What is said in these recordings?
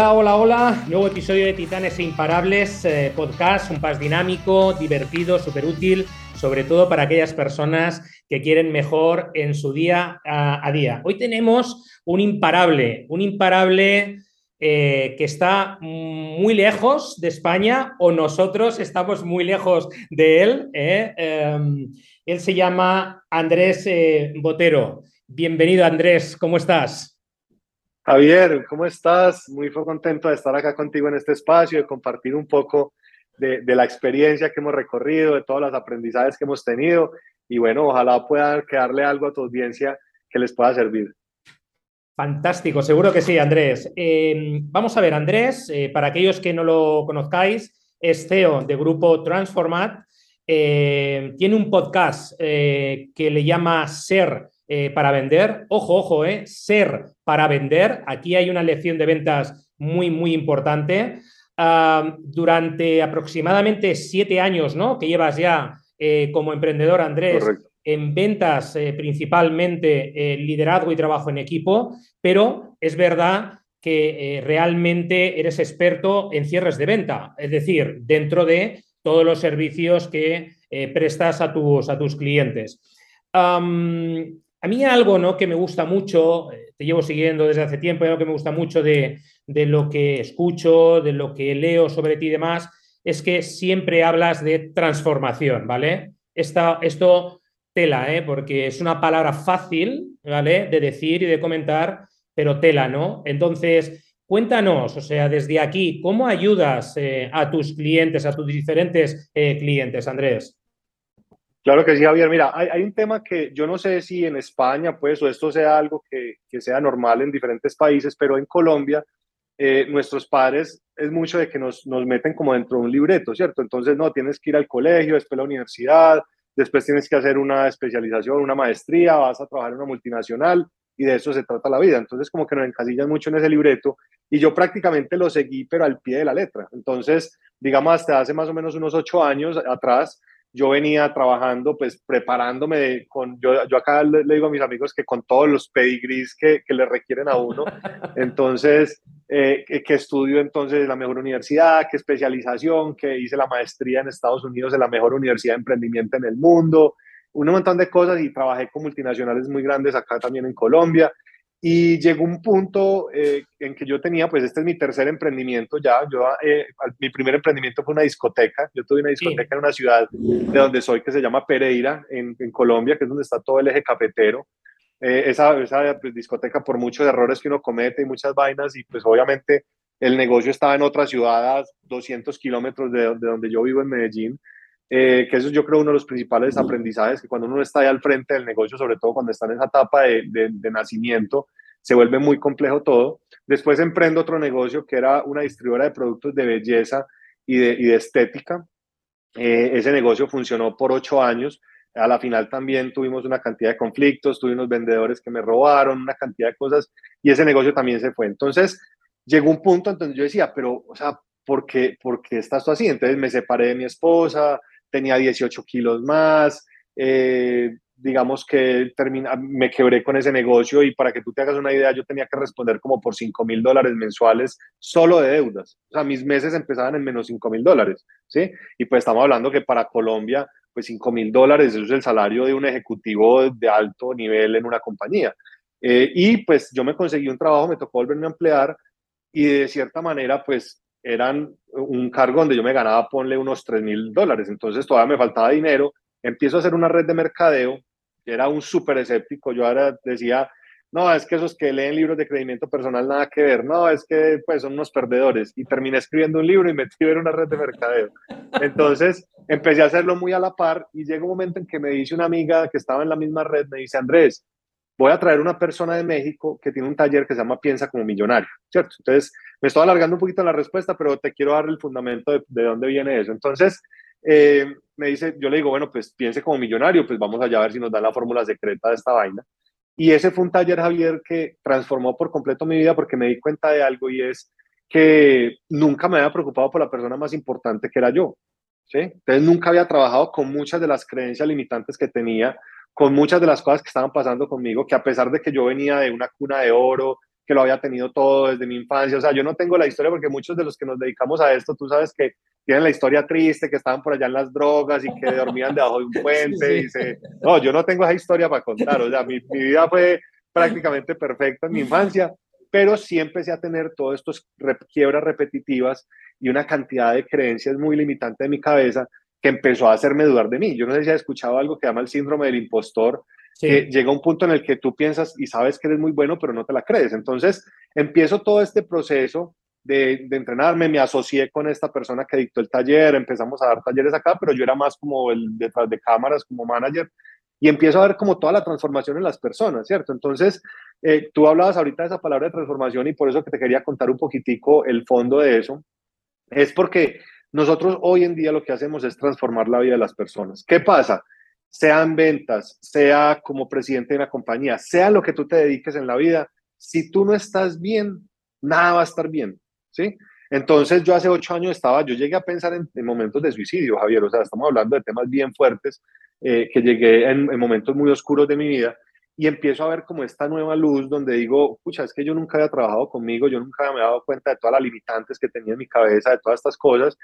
Hola, hola, hola. Nuevo episodio de Titanes e Imparables, eh, podcast, un pas dinámico, divertido, súper útil, sobre todo para aquellas personas que quieren mejor en su día a, día. Hoy tenemos un imparable, un imparable eh, que está muy lejos de España o nosotros estamos muy lejos de él. ¿eh? Em, él se llama Andrés Botero. Bienvenido, Andrés, ¿cómo estás? Javier, ¿cómo estás? Muy contento de estar acá contigo en este espacio, de compartir un poco de, la experiencia que hemos recorrido, de todos los aprendizajes que hemos tenido. Y bueno, ojalá pueda quedarle algo a tu audiencia que les pueda servir. Fantástico, seguro que sí, Andrés. Eh, vamos a ver, Andrés, eh, para aquellos que no lo conozcáis, es CEO de Grupo Transformat. Eh, tiene un podcast que le llama Ser eh, para vender. Ojo, ojo, eh, ser para vender. Aquí hay una lección de ventas muy, muy importante. durante aproximadamente siete años, ¿no? Que llevas ya eh, como emprendedor, Andrés, en ventas principalmente, liderazgo y trabajo en equipo, pero es verdad que realmente eres experto en cierres de venta, es decir, dentro de todos los servicios que prestas a tus, a tus clientes. A mí algo ¿no? que me gusta mucho, eh, te llevo siguiendo desde hace tiempo, algo que me gusta mucho de, lo que escucho, de lo que leo sobre ti y demás, es que siempre hablas de transformación, ¿vale? esto tela, ¿eh? porque es una palabra fácil, ¿vale? De decir y de comentar, pero tela, ¿no? Entonces, cuéntanos, o sea, desde aquí, ¿cómo ayudas eh, a tus clientes, a tus diferentes clientes, Andrés? Claro que sí, Javier. Mira, hay, un tema que yo no sé si en España, pues, o esto sea algo que, sea normal en diferentes países, pero en Colombia, eh, nuestros padres es mucho de que nos, nos meten como dentro de un libreto, ¿cierto? Entonces, no, tienes que ir al colegio, después a la universidad, después tienes que hacer una especialización, una maestría, vas a trabajar en una multinacional y de eso se trata la vida. Entonces, como que nos encasillan mucho en ese libreto y yo prácticamente lo seguí, pero al pie de la letra. Entonces, digamos, hasta hace más o menos unos ocho años atrás, yo venía trabajando, pues preparándome con, yo, yo acá le, digo a mis amigos que con todos los pedigrees que, que le requieren a uno, entonces, eh, que, estudio entonces en la mejor universidad, qué especialización, que hice la maestría en Estados Unidos en la mejor universidad de emprendimiento en el mundo, un montón de cosas y trabajé con multinacionales muy grandes acá también en Colombia. Y llegó un punto eh, en que yo tenía, pues este es mi tercer emprendimiento ya, yo, eh, mi primer emprendimiento fue una discoteca, yo tuve una discoteca en una ciudad de donde soy que se llama Pereira, en, en Colombia, que es donde está todo el eje cafetero. Eh, esa, esa pues, discoteca por muchos errores que uno comete y muchas vainas y pues obviamente el negocio estaba en otra ciudad a 200 kilómetros de, de, donde yo vivo en Medellín. Que eso yo creo uno de los principales aprendizajes, que cuando uno está ahí al frente del negocio, sobre todo cuando está en esa etapa de, de, de nacimiento, se vuelve muy complejo todo. Después emprendo otro negocio que era una distribuidora de productos de belleza y de, y de estética. Eh, ese negocio funcionó por ocho años. A la final también tuvimos una cantidad de conflictos, tuve unos vendedores que me robaron, una cantidad de cosas y ese negocio también se fue. Entonces llegó un punto en donde yo decía, pero, o sea, ¿por qué, ¿por qué estás tú así? Entonces me separé de mi esposa, tenía 18 kilos más, eh, digamos que termina, me quebré con ese negocio y para que tú te hagas una idea, yo tenía que responder como por 5 mil dólares mensuales solo de deudas. O sea, mis meses empezaban en menos 5 mil dólares, ¿sí? Y pues estamos hablando que para Colombia, pues 5 mil dólares es el salario de un ejecutivo de alto nivel en una compañía. Eh, y pues yo me conseguí un trabajo, me tocó volverme a emplear y de cierta manera, pues eran un cargo donde yo me ganaba, ponle unos 3 mil dólares. Entonces todavía me faltaba dinero. Empiezo a hacer una red de mercadeo era un súper escéptico. Yo ahora decía, no, es que esos que leen libros de crecimiento personal nada que ver, no, es que pues son unos perdedores. Y terminé escribiendo un libro y metí en una red de mercadeo. Entonces empecé a hacerlo muy a la par y llega un momento en que me dice una amiga que estaba en la misma red, me dice, Andrés, voy a traer una persona de México que tiene un taller que se llama Piensa como Millonario, ¿cierto? Entonces, me estoy alargando un poquito la respuesta, pero te quiero dar el fundamento de, de dónde viene eso. Entonces, eh, me dice, yo le digo, bueno, pues piense como millonario, pues vamos allá a ver si nos dan la fórmula secreta de esta vaina. Y ese fue un taller, Javier, que transformó por completo mi vida porque me di cuenta de algo y es que nunca me había preocupado por la persona más importante que era yo. ¿sí? Entonces nunca había trabajado con muchas de las creencias limitantes que tenía, con muchas de las cosas que estaban pasando conmigo, que a pesar de que yo venía de una cuna de oro, que lo había tenido todo desde mi infancia. O sea, yo no tengo la historia porque muchos de los que nos dedicamos a esto, tú sabes que tienen la historia triste, que estaban por allá en las drogas y que dormían debajo de un puente. Y se... No, yo no tengo esa historia para contar. O sea, mi, mi vida fue prácticamente perfecta en mi infancia, pero sí empecé a tener todas estas quiebras repetitivas y una cantidad de creencias muy limitante de mi cabeza que empezó a hacerme dudar de mí. Yo no sé si has escuchado algo que llama el síndrome del impostor, que llega un punto en el que tú piensas y sabes que eres muy bueno, pero no te la crees. Entonces, empiezo todo este proceso de, de, entrenarme, me asocié con esta persona que dictó el taller, empezamos a dar talleres acá, pero yo era más como el detrás de cámaras, como manager, y empiezo a ver como toda la transformación en las personas, ¿cierto? Entonces, eh, tú hablabas ahorita de esa palabra de transformación y por eso que te quería contar un poquitico el fondo de eso, es porque nosotros hoy en día lo que hacemos es transformar la vida de las personas. ¿Qué pasa? Sea en ventas, sea como presidente de una compañía, sea lo que tú te dediques en la vida, si tú no estás bien, nada va a estar bien, ¿sí? Entonces yo hace ocho años estaba, yo llegué a pensar en, momentos de suicidio, Javier, o sea, estamos hablando de temas bien fuertes, eh, que llegué en, en, momentos muy oscuros de mi vida y empiezo a ver como esta nueva luz donde digo, pucha, es que yo nunca había trabajado conmigo, yo nunca me había dado cuenta de todas las limitantes que tenía en mi cabeza, de todas estas cosas,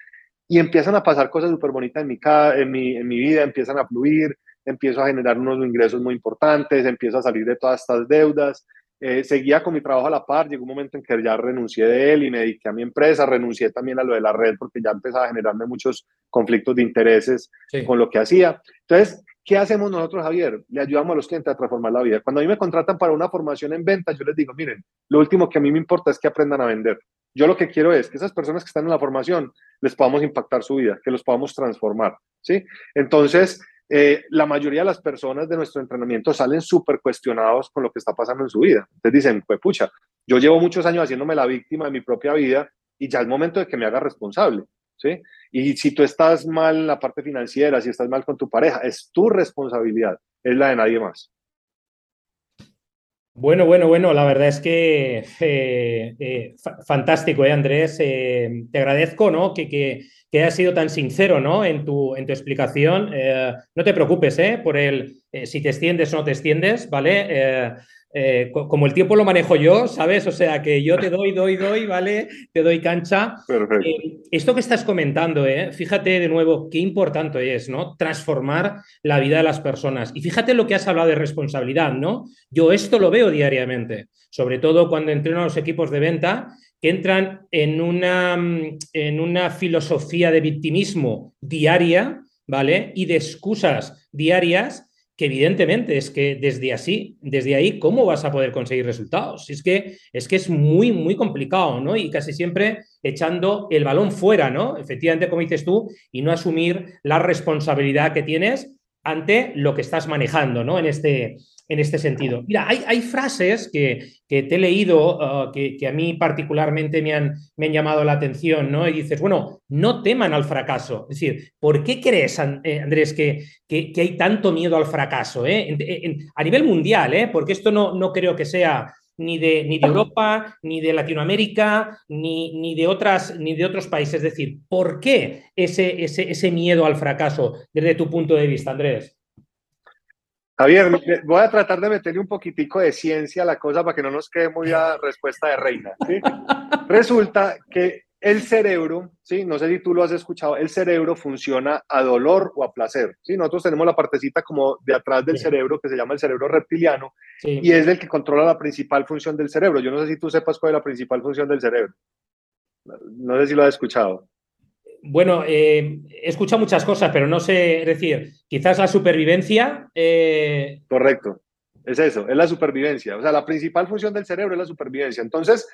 y empiezan a pasar cosas súper bonitas en mi, en, mi, en mi vida, empiezan a fluir, empiezo a generar unos ingresos muy importantes, empiezo a salir de todas estas deudas, eh, seguía con mi trabajo a la par, llegó un momento en que ya renuncié de él y me dediqué a mi empresa, renuncié también a lo de la red porque ya empezaba a generarme muchos conflictos de intereses con lo que hacía. Entonces, ¿qué hacemos nosotros, Javier? Le ayudamos a los clientes a transformar la vida. Cuando a mí me contratan para una formación en ventas, yo les digo, miren, lo último que a mí me importa es que aprendan a vender. Yo lo que quiero es que esas personas que están en la formación les podamos impactar su vida, que los podamos transformar, ¿sí? Entonces, eh, la mayoría de las personas de nuestro entrenamiento salen súper cuestionados con lo que está pasando en su vida. Entonces dicen, pues pucha, yo llevo muchos años haciéndome la víctima de mi propia vida y ya es momento de que me haga responsable. ¿sí? Y si tú estás mal en la parte financiera, si estás mal con tu pareja, es tu responsabilidad, es la de nadie más. Bueno, bueno, bueno, la verdad es que eh, eh, fantástico, ¿eh, Andrés? te agradezco, ¿no? Que, que, que hayas sido tan sincero, ¿no? En tu, en tu explicación. no te preocupes, ¿eh? Por el si te extiendes o no te extiendes, ¿vale? Eh, como el tiempo lo manejo yo, ¿sabes? O sea, que yo te doy, doy, doy, ¿vale? Te doy cancha. Perfecto. Eh, esto que estás comentando, ¿eh? Fíjate de nuevo qué importante es, ¿no? Transformar la vida de las personas. Y fíjate lo que has hablado de responsabilidad, ¿no? Yo esto lo veo diariamente, sobre todo cuando entreno a los equipos de venta que entran en una, en una filosofía de victimismo diaria, ¿vale? Y de excusas diarias que evidentemente es que desde así, desde ahí, ¿cómo vas a poder conseguir resultados? Es que es, que es muy, muy complicado, ¿no? Y casi siempre echando el balón fuera, ¿no? Efectivamente, como dices tú, y no asumir la responsabilidad que tienes ante lo que estás manejando, ¿no? En este, en este sentido. Mira, hay, hay frases que, que, te he leído uh, que, que, a mí particularmente me han, me han llamado la atención, ¿no? Y dices, bueno, no teman al fracaso. Es decir, ¿por qué crees, eh, Andrés, que, que, hay tanto miedo al fracaso? Eh? a nivel mundial, ¿eh? Porque esto no, no creo que sea ni de, ni de Europa, ni de Latinoamérica, ni, ni, de otras, ni de otros países. Es decir, ¿por qué ese, ese, ese miedo al fracaso desde tu punto de vista, Andrés? Javier, voy a tratar de meterle un poquitico de ciencia a la cosa para que no nos quede muy a respuesta de reina. Resulta que el cerebro, ¿sí? no sé si tú lo has escuchado, el cerebro funciona a dolor o a placer. ¿sí? Nosotros tenemos la partecita como de atrás del cerebro que se llama el cerebro reptiliano y es el que controla la principal función del cerebro. Yo no sé si tú sepas cuál es la principal función del cerebro. No sé si lo has escuchado. Bueno, eh, he escuchado muchas cosas, pero no sé, es decir, quizás la supervivencia. Eh... Correcto, es eso, es la supervivencia. O sea, la principal función del cerebro es la supervivencia. Entonces,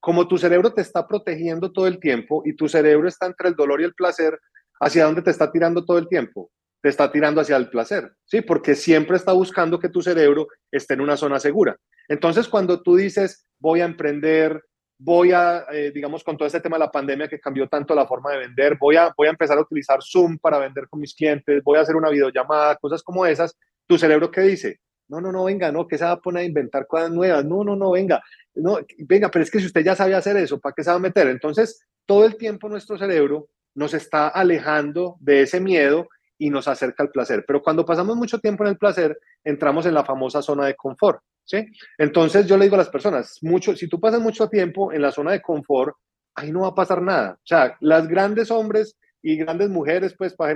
como tu cerebro te está protegiendo todo el tiempo y tu cerebro está entre el dolor y el placer, ¿hacia dónde te está tirando todo el tiempo? Te está tirando hacia el placer, ¿sí? Porque siempre está buscando que tu cerebro esté en una zona segura. Entonces, cuando tú dices, voy a emprender, voy a, eh, digamos, con todo este tema de la pandemia que cambió tanto la forma de vender, voy a, voy a empezar a utilizar Zoom para vender con mis clientes, voy a hacer una videollamada, cosas como esas, tu cerebro qué dice, no, no, no, venga, no, que se va a poner a inventar cosas nuevas, no, no, no, venga, no, venga, pero es que si usted ya sabe hacer eso, ¿para qué se va a meter? Entonces, todo el tiempo nuestro cerebro nos está alejando de ese miedo y nos acerca al placer. Pero cuando pasamos mucho tiempo en el placer, entramos en la famosa zona de confort. ¿sí? Entonces yo le digo a las personas, mucho, si tú pasas mucho tiempo en la zona de confort, ahí no va a pasar nada. O sea, las grandes hombres y grandes mujeres, pues para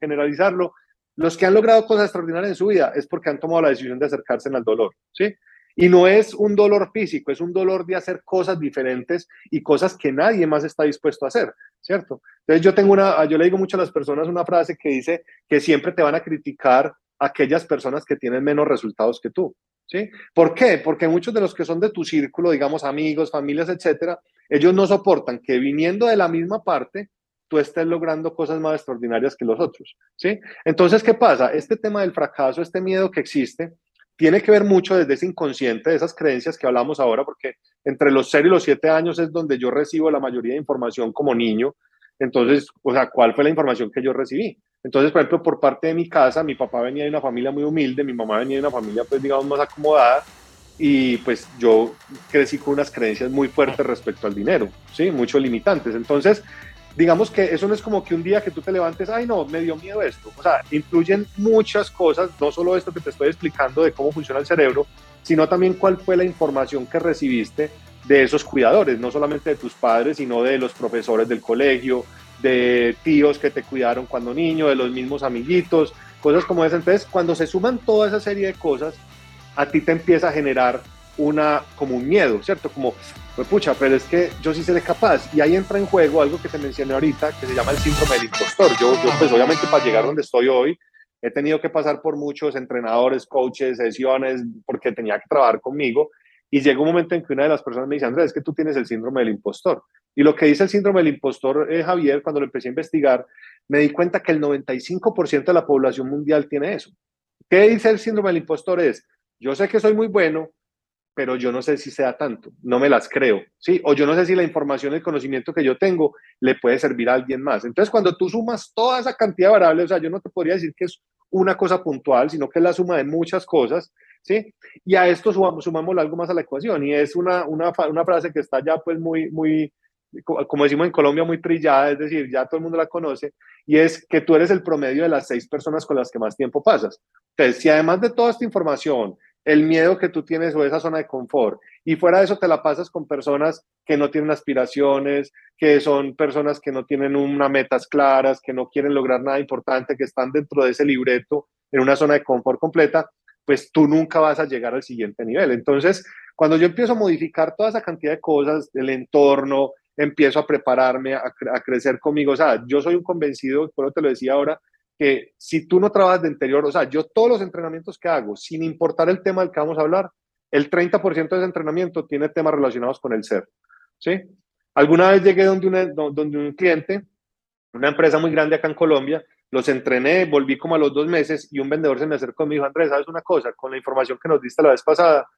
generalizarlo, los que han logrado cosas extraordinarias en su vida es porque han tomado la decisión de acercarse al dolor, ¿sí? Y no es un dolor físico, es un dolor de hacer cosas diferentes y cosas que nadie más está dispuesto a hacer, ¿cierto? Entonces yo tengo una, yo le digo mucho a las personas una frase que dice que siempre te van a criticar aquellas personas que tienen menos resultados que tú, ¿sí? ¿Por qué? Porque muchos de los que son de tu círculo, digamos amigos, familias, etcétera, ellos no soportan que viniendo de la misma parte, tú estés logrando cosas más extraordinarias que los otros, ¿sí? Entonces, ¿qué pasa? Este tema del fracaso, este miedo que existe, tiene que ver mucho desde ese inconsciente, de esas creencias que hablamos ahora, porque entre los 0 y los 7 años es donde yo recibo la mayoría de información como niño. Entonces, o sea, ¿cuál fue la información que yo recibí? Entonces, por ejemplo, por parte de mi casa, mi papá venía de una familia muy humilde, mi mamá venía de una familia, pues, digamos, más acomodada, y pues yo crecí con unas creencias muy fuertes respecto al dinero, ¿sí? Muchos limitantes. Entonces, digamos que eso no es como que un día que tú te levantes, ay no, me dio miedo esto. O sea, influyen muchas cosas, no solo esto que te estoy explicando de cómo funciona el cerebro, sino también cuál fue la información que recibiste de esos cuidadores, no solamente de tus padres, sino de los profesores del colegio, de tíos que te cuidaron cuando niño, de los mismos amiguitos, cosas como esas. Entonces, cuando se suman toda esa serie de cosas, a ti te empieza a generar una, como un miedo, ¿cierto? Como, pues pucha, pero es que yo sí seré capaz. Y ahí entra en juego algo que te mencioné ahorita, que se llama el síndrome del impostor. Yo, yo pues obviamente para llegar donde estoy hoy, he tenido que pasar por muchos entrenadores, coaches, sesiones, porque tenía que trabajar conmigo. Y llega un momento en que una de las personas me dice, Andrés, es que tú tienes el síndrome del impostor. Y lo que dice el síndrome del impostor, eh, Javier, cuando lo empecé a investigar, me di cuenta que el 95% de la población mundial tiene eso. ¿Qué dice el síndrome del impostor? Es, yo sé que soy muy bueno, pero yo no sé si sea tanto, no me las creo, ¿sí? O yo no sé si la información, el conocimiento que yo tengo le puede servir a alguien más. Entonces, cuando tú sumas toda esa cantidad de variables, o sea, yo no te podría decir que es una cosa puntual, sino que es la suma de muchas cosas, ¿sí? Y a esto sumamos, sumamos algo más a la ecuación, y es una, una, una frase que está ya pues muy, muy, como decimos en Colombia, muy trillada, es decir, ya todo el mundo la conoce, y es que tú eres el promedio de las seis personas con las que más tiempo pasas. Entonces, si además de toda esta información, el miedo que tú tienes o esa zona de confort. Y fuera de eso te la pasas con personas que no tienen aspiraciones, que son personas que no tienen unas metas claras, que no quieren lograr nada importante, que están dentro de ese libreto en una zona de confort completa, pues tú nunca vas a llegar al siguiente nivel. Entonces, cuando yo empiezo a modificar toda esa cantidad de cosas, el entorno, empiezo a prepararme, a, crecer conmigo, o sea, yo soy un convencido, por lo te lo decía ahora, que si tú no trabajas de interior, o sea, yo todos los entrenamientos que hago, sin importar el tema del que vamos a hablar, el 30% de ese entrenamiento tiene temas relacionados con el ser. ¿sí? Alguna vez llegué donde, donde un cliente, una empresa muy grande acá en Colombia, los entrené, volví como a los dos meses y un vendedor se me acercó y me dijo, Andrés, ¿sabes una cosa? Con la información que nos diste la vez pasada,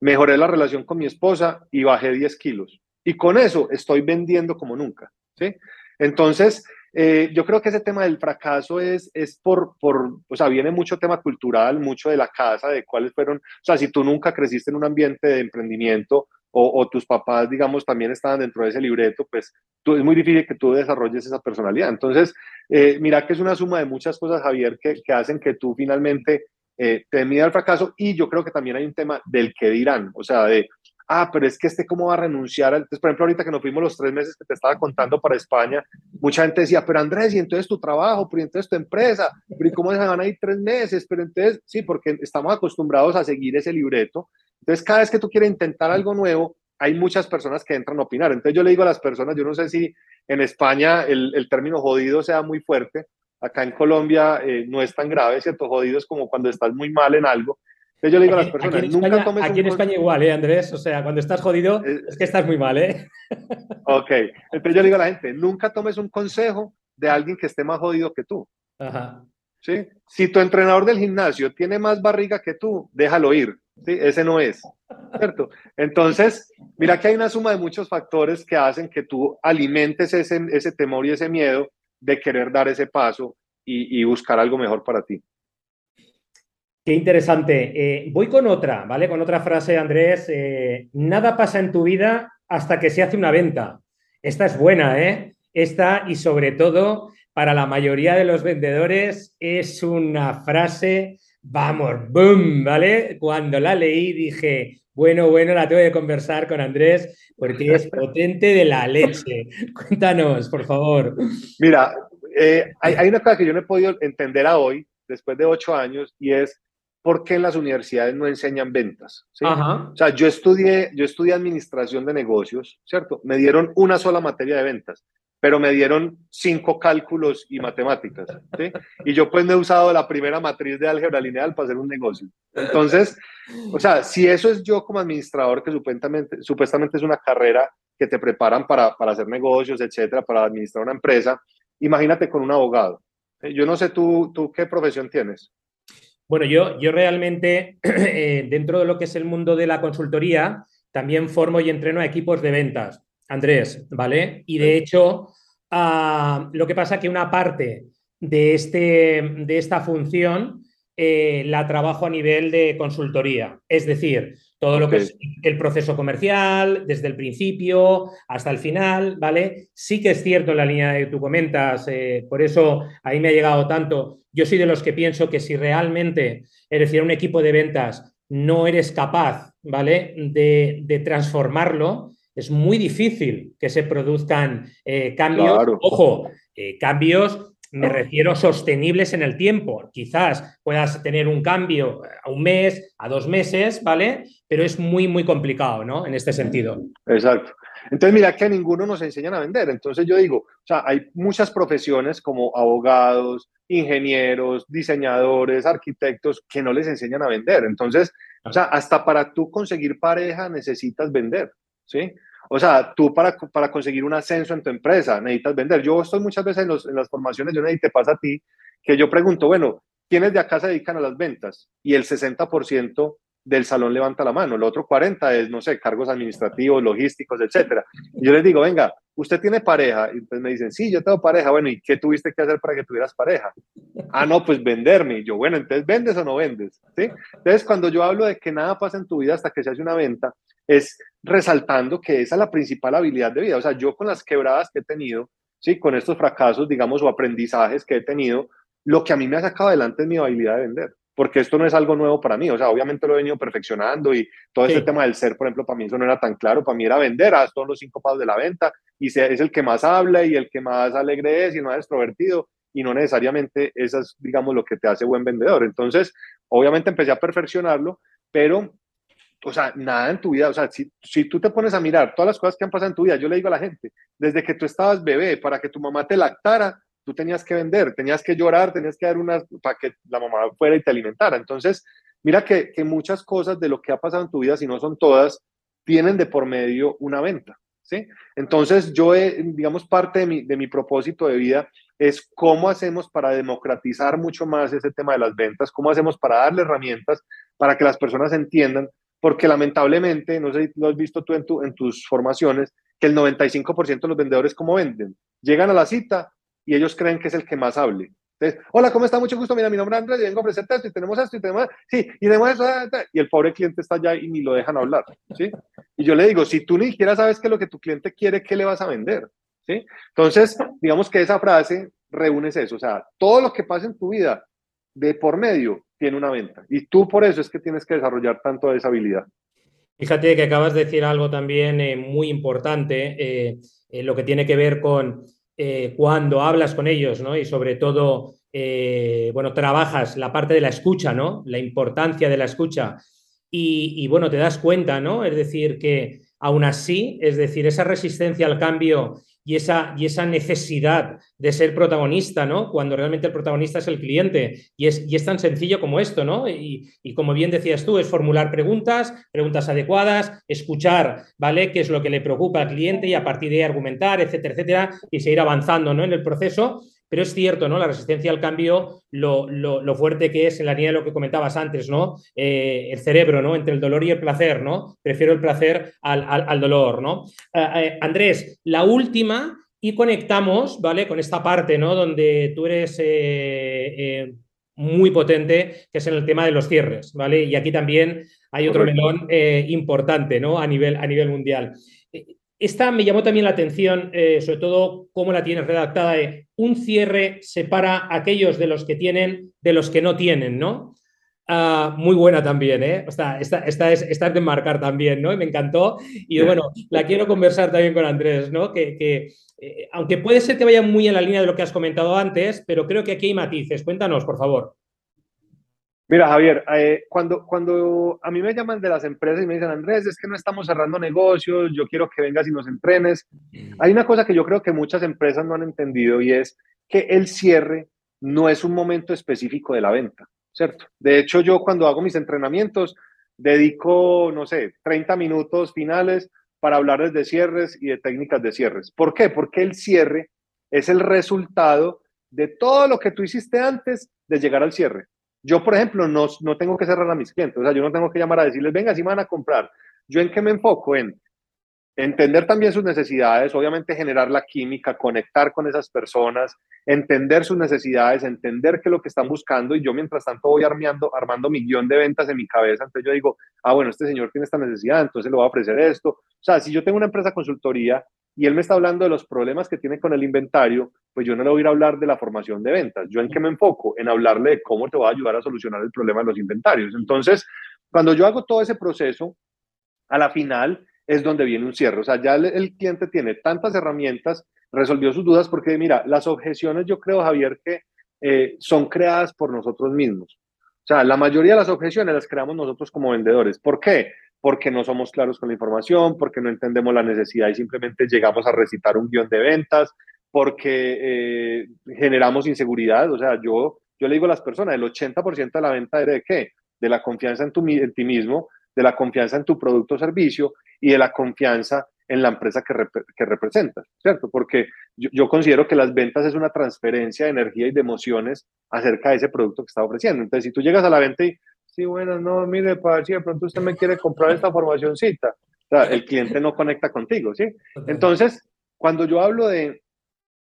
mejoré la relación con mi esposa y bajé 10 kilos. Y con eso estoy vendiendo como nunca. ¿sí? Entonces, eh, yo creo que ese tema del fracaso es, es por, por, o sea, viene mucho tema cultural, mucho de la casa, de cuáles fueron, o sea, si tú nunca creciste en un ambiente de emprendimiento o, tus papás, digamos, también estaban dentro de ese libreto, pues tú, es muy difícil que tú desarrolles esa personalidad. Entonces, eh, mira que es una suma de muchas cosas, Javier, que, que hacen que tú finalmente eh, te mida el fracaso y yo creo que también hay un tema del que dirán, o sea, de, ah, pero es que este cómo va a renunciar. Entonces, por ejemplo, ahorita que nos fuimos los tres meses que te estaba contando para España, mucha gente decía, pero Andrés, y entonces tu trabajo, pero entonces tu empresa, pero ¿y cómo se van a ir tres meses? Pero entonces, sí, porque estamos acostumbrados a seguir ese libreto. Entonces, cada vez que tú quieres intentar algo nuevo, hay muchas personas que entran a opinar. Entonces, yo le digo a las personas, yo no sé si en España el, término jodido sea muy fuerte, acá en Colombia eh, no es tan grave, ¿cierto? Jodido es como cuando estás muy mal en algo, yo le digo a las personas, aquí en nunca España, Aquí en España igual, ¿eh, Andrés? O sea, cuando estás jodido, eh, es que estás muy mal, ¿eh? Ok, entonces yo le digo a la gente, nunca tomes un consejo de alguien que esté más jodido que tú. Ajá. ¿Sí? Si tu entrenador del gimnasio tiene más barriga que tú, déjalo ir. ¿sí? Ese no es. ¿Cierto? Entonces, mira que hay una suma de muchos factores que hacen que tú alimentes ese, ese temor y ese miedo de querer dar ese paso y, y buscar algo mejor para ti. Qué interesante. Eh, voy con otra, ¿vale? Con otra frase, Andrés. Eh, nada pasa en tu vida hasta que se hace una venta. Esta es buena, ¿eh? Esta y sobre todo para la mayoría de los vendedores es una frase vamos, boom, ¿vale? Cuando la leí dije, bueno, bueno, la tengo que conversar con Andrés porque es potente de la leche. Cuéntanos, por favor. Mira, eh, hay, una cosa que yo no he podido entender a hoy, después de ocho años, y es por qué en las universidades no enseñan ventas. O sea, yo estudié, yo estudié administración de negocios, ¿cierto? Me dieron una sola materia de ventas pero me dieron cinco cálculos y matemáticas, ¿sí? Y yo pues me he usado la primera matriz de álgebra lineal para hacer un negocio. Entonces, o sea, si eso es yo como administrador, que supuestamente, supuestamente es una carrera que te preparan para, para hacer negocios, etcétera, para administrar una empresa, imagínate con un abogado. Yo no sé tú, tú qué profesión tienes. Bueno, yo, yo realmente, eh, dentro de lo que es el mundo de la consultoría, también formo y entreno a equipos de ventas. Andrés, ¿vale? Y de hecho, ah, lo que pasa es que una parte de, este, de esta función eh, la trabajo a nivel de consultoría, es decir, todo lo que es el proceso comercial, desde el principio hasta el final, ¿vale? Sí que es cierto en la línea que tú comentas, eh, por eso ahí me ha llegado tanto. Yo soy de los que pienso que si realmente, es decir, un equipo de ventas no eres capaz, ¿vale? De, de transformarlo, es muy difícil que se produzcan eh, cambios. Ojo, eh, cambios me refiero sostenibles en el tiempo. Quizás puedas tener un cambio a un mes, a dos meses, ¿vale? Pero es muy, muy complicado, ¿no? En este sentido. Exacto. Entonces, mira que a ninguno nos enseñan a vender. Entonces, yo digo, o sea, hay muchas profesiones como abogados, ingenieros, diseñadores, arquitectos que no les enseñan a vender. Entonces, o sea, hasta para tú conseguir pareja necesitas vender. ¿sí? O sea, tú para, para conseguir un ascenso en tu empresa necesitas vender. Yo estoy muchas veces en, las formaciones, yo no sé te pasa a ti, que yo pregunto, bueno, ¿quiénes de acá se dedican a las ventas? Y el 60% del salón levanta la mano, el otro 40 es, no sé, cargos administrativos, logísticos, etcétera. Y yo les digo, venga, ¿usted tiene pareja? Y pues me dicen, sí, yo tengo pareja. Bueno, ¿y qué tuviste que hacer para que tuvieras pareja? Ah, no, pues venderme. Yo, bueno, entonces, ¿vendes o no vendes? ¿Sí? Entonces, cuando yo hablo de que nada pasa en tu vida hasta que se hace una venta, es resaltando que esa es la principal habilidad de vida. O sea, yo con las quebradas que he tenido, ¿sí? Con estos fracasos, digamos, o aprendizajes que he tenido, lo que a mí me ha sacado adelante es mi habilidad de vender porque esto no es algo nuevo para mí, o sea, obviamente lo he venido perfeccionando y todo ese tema del ser, por ejemplo, para mí eso no era tan claro, para mí era vender, a todos los cinco pasos de la venta y es el que más habla y el que más alegre es y es extrovertido y no necesariamente eso es, digamos, lo que te hace buen vendedor. Entonces, obviamente empecé a perfeccionarlo, pero, o sea, nada en tu vida, o sea, si, si tú te pones a mirar todas las cosas que han pasado en tu vida, yo le digo a la gente, desde que tú estabas bebé, para que tu mamá te lactara, tú tenías que vender, tenías que llorar, tenías que dar unas para que la mamá fuera y te alimentara. Entonces, mira que, que, muchas cosas de lo que ha pasado en tu vida, si no son todas, tienen de por medio una venta. ¿sí? Entonces, yo, digamos, parte de mi, de mi propósito de vida es cómo hacemos para democratizar mucho más ese tema de las ventas, cómo hacemos para darle herramientas para que las personas entiendan, porque lamentablemente, no sé si lo has visto tú en, tu, en tus formaciones, que el 95% de los vendedores, ¿cómo venden? Llegan a la cita, y ellos creen que es el que más hable. Entonces, hola, ¿cómo está? Mucho gusto. Mira, mi nombre es Andrés y vengo a ofrecerte esto y tenemos esto y tenemos, sí, y tenemos eso, y el pobre cliente está allá y ni lo dejan hablar, ¿sí? Y yo le digo, si tú ni siquiera sabes qué es lo que tu cliente quiere, ¿qué le vas a vender? ¿Sí? Entonces, digamos que esa frase reúne eso, o sea, todo lo que pasa en tu vida de por medio tiene una venta y tú por eso es que tienes que desarrollar tanto esa habilidad. Fíjate que acabas de decir algo también eh, muy importante, eh, eh, lo que tiene que ver con eh, cuando hablas con ellos, ¿no? Y sobre todo, eh, bueno, trabajas la parte de la escucha, ¿no? La importancia de la escucha. Y, y, bueno, te das cuenta, ¿no? Es decir, que aún así, es decir, esa resistencia al cambio y esa, y esa necesidad de ser protagonista, ¿no? Cuando realmente el protagonista es el cliente. Y es, y es tan sencillo como esto, ¿no? Y, y, como bien decías tú, es formular preguntas, preguntas adecuadas, escuchar, ¿vale? ¿Qué es lo que le preocupa al cliente y a partir de ahí argumentar, etcétera, etcétera, y seguir avanzando, ¿no? En el proceso. Pero es cierto, ¿no? La resistencia al cambio, lo, lo, lo, fuerte que es en la línea de lo que comentabas antes, ¿no? Eh, el cerebro, ¿no? Entre el dolor y el placer, ¿no? Prefiero el placer al, al, al dolor, ¿no? Eh, eh, Andrés, la última, y conectamos, ¿vale? Con esta parte, ¿no? Donde tú eres muy potente, que es en el tema de los cierres, ¿vale? Y aquí también hay otro melón importante, ¿no? A nivel, a nivel mundial. Esta me llamó también la atención, eh, sobre todo cómo la tienes redactada. un cierre separa a aquellos de los que tienen de los que no tienen, ¿no? Ah, muy buena también, ¿eh? O sea, esta, esta, es, esta de marcar también, ¿no? Y me encantó. Y bueno, la quiero conversar también con Andrés, ¿no? Que, que eh, aunque puede ser que vaya muy en la línea de lo que has comentado antes, pero creo que aquí hay matices. Cuéntanos, por favor. Mira, Javier, eh, cuando, cuando a mí me llaman de las empresas y me dicen, Andrés, es que no estamos cerrando negocios, yo quiero que vengas y nos entrenes, mm. hay una cosa que yo creo que muchas empresas no han entendido y es que el cierre no es un momento específico de la venta, ¿cierto? De hecho, yo cuando hago mis entrenamientos, dedico, no sé, 30 minutos finales para hablarles de cierres y de técnicas de cierres. ¿Por qué? Porque el cierre es el resultado de todo lo que tú hiciste antes de llegar al cierre. Yo, por ejemplo, no, no tengo que cerrar a mis clientes, o sea, yo no tengo que llamar a decirles, venga, si me van a comprar. Yo en qué me enfoco? En entender también sus necesidades, obviamente generar la química, conectar con esas personas, entender sus necesidades, entender qué es lo que están buscando y yo mientras tanto voy armando, armando mi guion de ventas en mi cabeza, entonces yo digo, ah, bueno, este señor tiene esta necesidad, entonces le voy a ofrecer esto. O sea, si yo tengo una empresa consultoría y él me está hablando de los problemas que tiene con el inventario, pues yo no le voy a hablar de la formación de ventas. ¿Yo en qué me enfoco? En hablarle de cómo te va a ayudar a solucionar el problema de los inventarios. Entonces, cuando yo hago todo ese proceso, a la final es donde viene un cierre. O sea, ya el, cliente tiene tantas herramientas, resolvió sus dudas, porque mira, las objeciones yo creo, Javier, que eh, son creadas por nosotros mismos. O sea, la mayoría de las objeciones las creamos nosotros como vendedores. ¿Por qué? Porque no somos claros con la información, porque no entendemos la necesidad y simplemente llegamos a recitar un guion de ventas, porque eh, generamos inseguridad. O sea, yo, yo le digo a las personas, el 80% de la venta es de qué? De la confianza en, tu, en ti mismo, de la confianza en tu producto o servicio y de la confianza en la empresa que, que representas, ¿cierto? Porque yo, considero que las ventas es una transferencia de energía y de emociones acerca de ese producto que está ofreciendo. Entonces, si tú llegas a la venta y, sí, bueno, no, mire, para si de pronto usted me quiere comprar esta formacióncita, o sea, el cliente no conecta contigo, ¿sí? Entonces, cuando yo hablo de,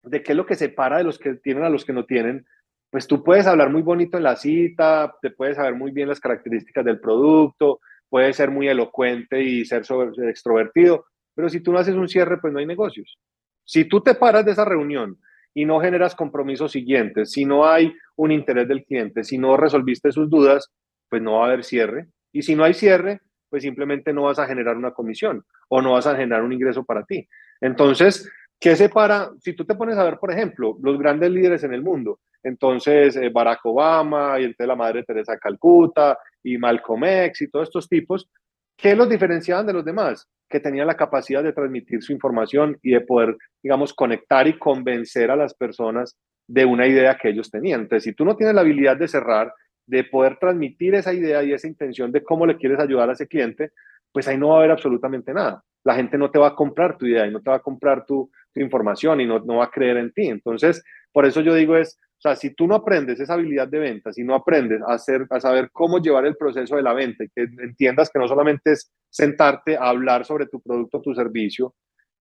de qué es lo que separa de los que tienen a los que no tienen, pues tú puedes hablar muy bonito en la cita, te puedes saber muy bien las características del producto, puedes ser muy elocuente y ser extrovertido, pero si tú no haces un cierre, pues no hay negocios. Si tú te paras de esa reunión y no generas compromisos siguientes, si no hay un interés del cliente, si no resolviste sus dudas, pues no va a haber cierre. Y si no hay cierre, pues simplemente no vas a generar una comisión o no vas a generar un ingreso para ti. Entonces, ¿Qué separa? Si tú te pones a ver, por ejemplo, los grandes líderes en el mundo, entonces eh, Barack Obama y entonces la Madre Teresa de Calcuta y Malcolm X y todos estos tipos, ¿qué los diferenciaban de los demás? Que tenían la capacidad de transmitir su información y de poder, digamos, conectar y convencer a las personas de una idea que ellos tenían. Entonces, si tú no tienes la habilidad de cerrar, de poder transmitir esa idea y esa intención de cómo le quieres ayudar a ese cliente, pues ahí no va a haber absolutamente nada. La gente no te va a comprar tu idea y no te va a comprar tu, información y no, no va a creer en ti. Entonces, por eso yo digo es, o sea, si tú no aprendes esa habilidad de venta, si no aprendes a, hacer, a saber cómo llevar el proceso de la venta y que entiendas que no solamente es sentarte a hablar sobre tu producto tu servicio,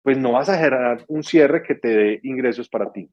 pues no vas a generar un cierre que te dé ingresos para ti.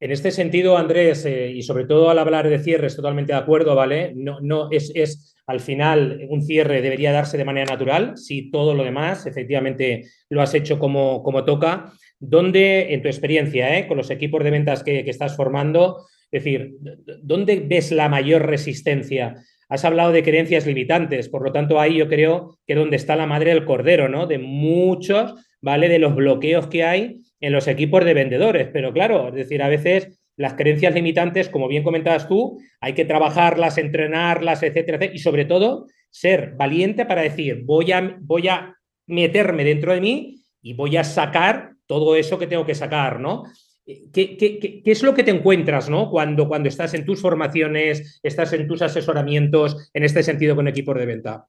En este sentido, Andrés, eh, y sobre todo al hablar de cierres, totalmente de acuerdo, ¿vale? No, no es, es al final un cierre debería darse de manera natural, si todo lo demás efectivamente lo has hecho como, como toca. ¿Dónde, en tu experiencia, eh, con los equipos de ventas que, estás formando, es decir, ¿dónde ves la mayor resistencia? Has hablado de creencias limitantes, por lo tanto ahí yo creo que donde está la madre del cordero, ¿no? De muchos, ¿vale? De los bloqueos que hay en los equipos de vendedores. Pero claro, es decir, a veces las creencias limitantes, como bien comentabas tú, hay que trabajarlas, entrenarlas, etcétera, etcétera, y sobre todo ser valiente para decir, voy a, voy a meterme dentro de mí y voy a sacar todo eso que tengo que sacar, ¿no? ¿Qué, qué, es lo que te encuentras ¿no? cuando, cuando estás en tus formaciones, estás en tus asesoramientos, en este sentido con equipos de venta?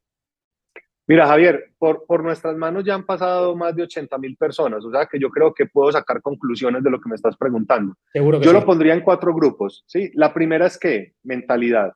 Mira, Javier, por, por nuestras manos ya han pasado más de 80 mil personas, o sea que yo creo que puedo sacar conclusiones de lo que me estás preguntando. Seguro yo lo pondría en cuatro grupos, ¿sí? La primera es que mentalidad.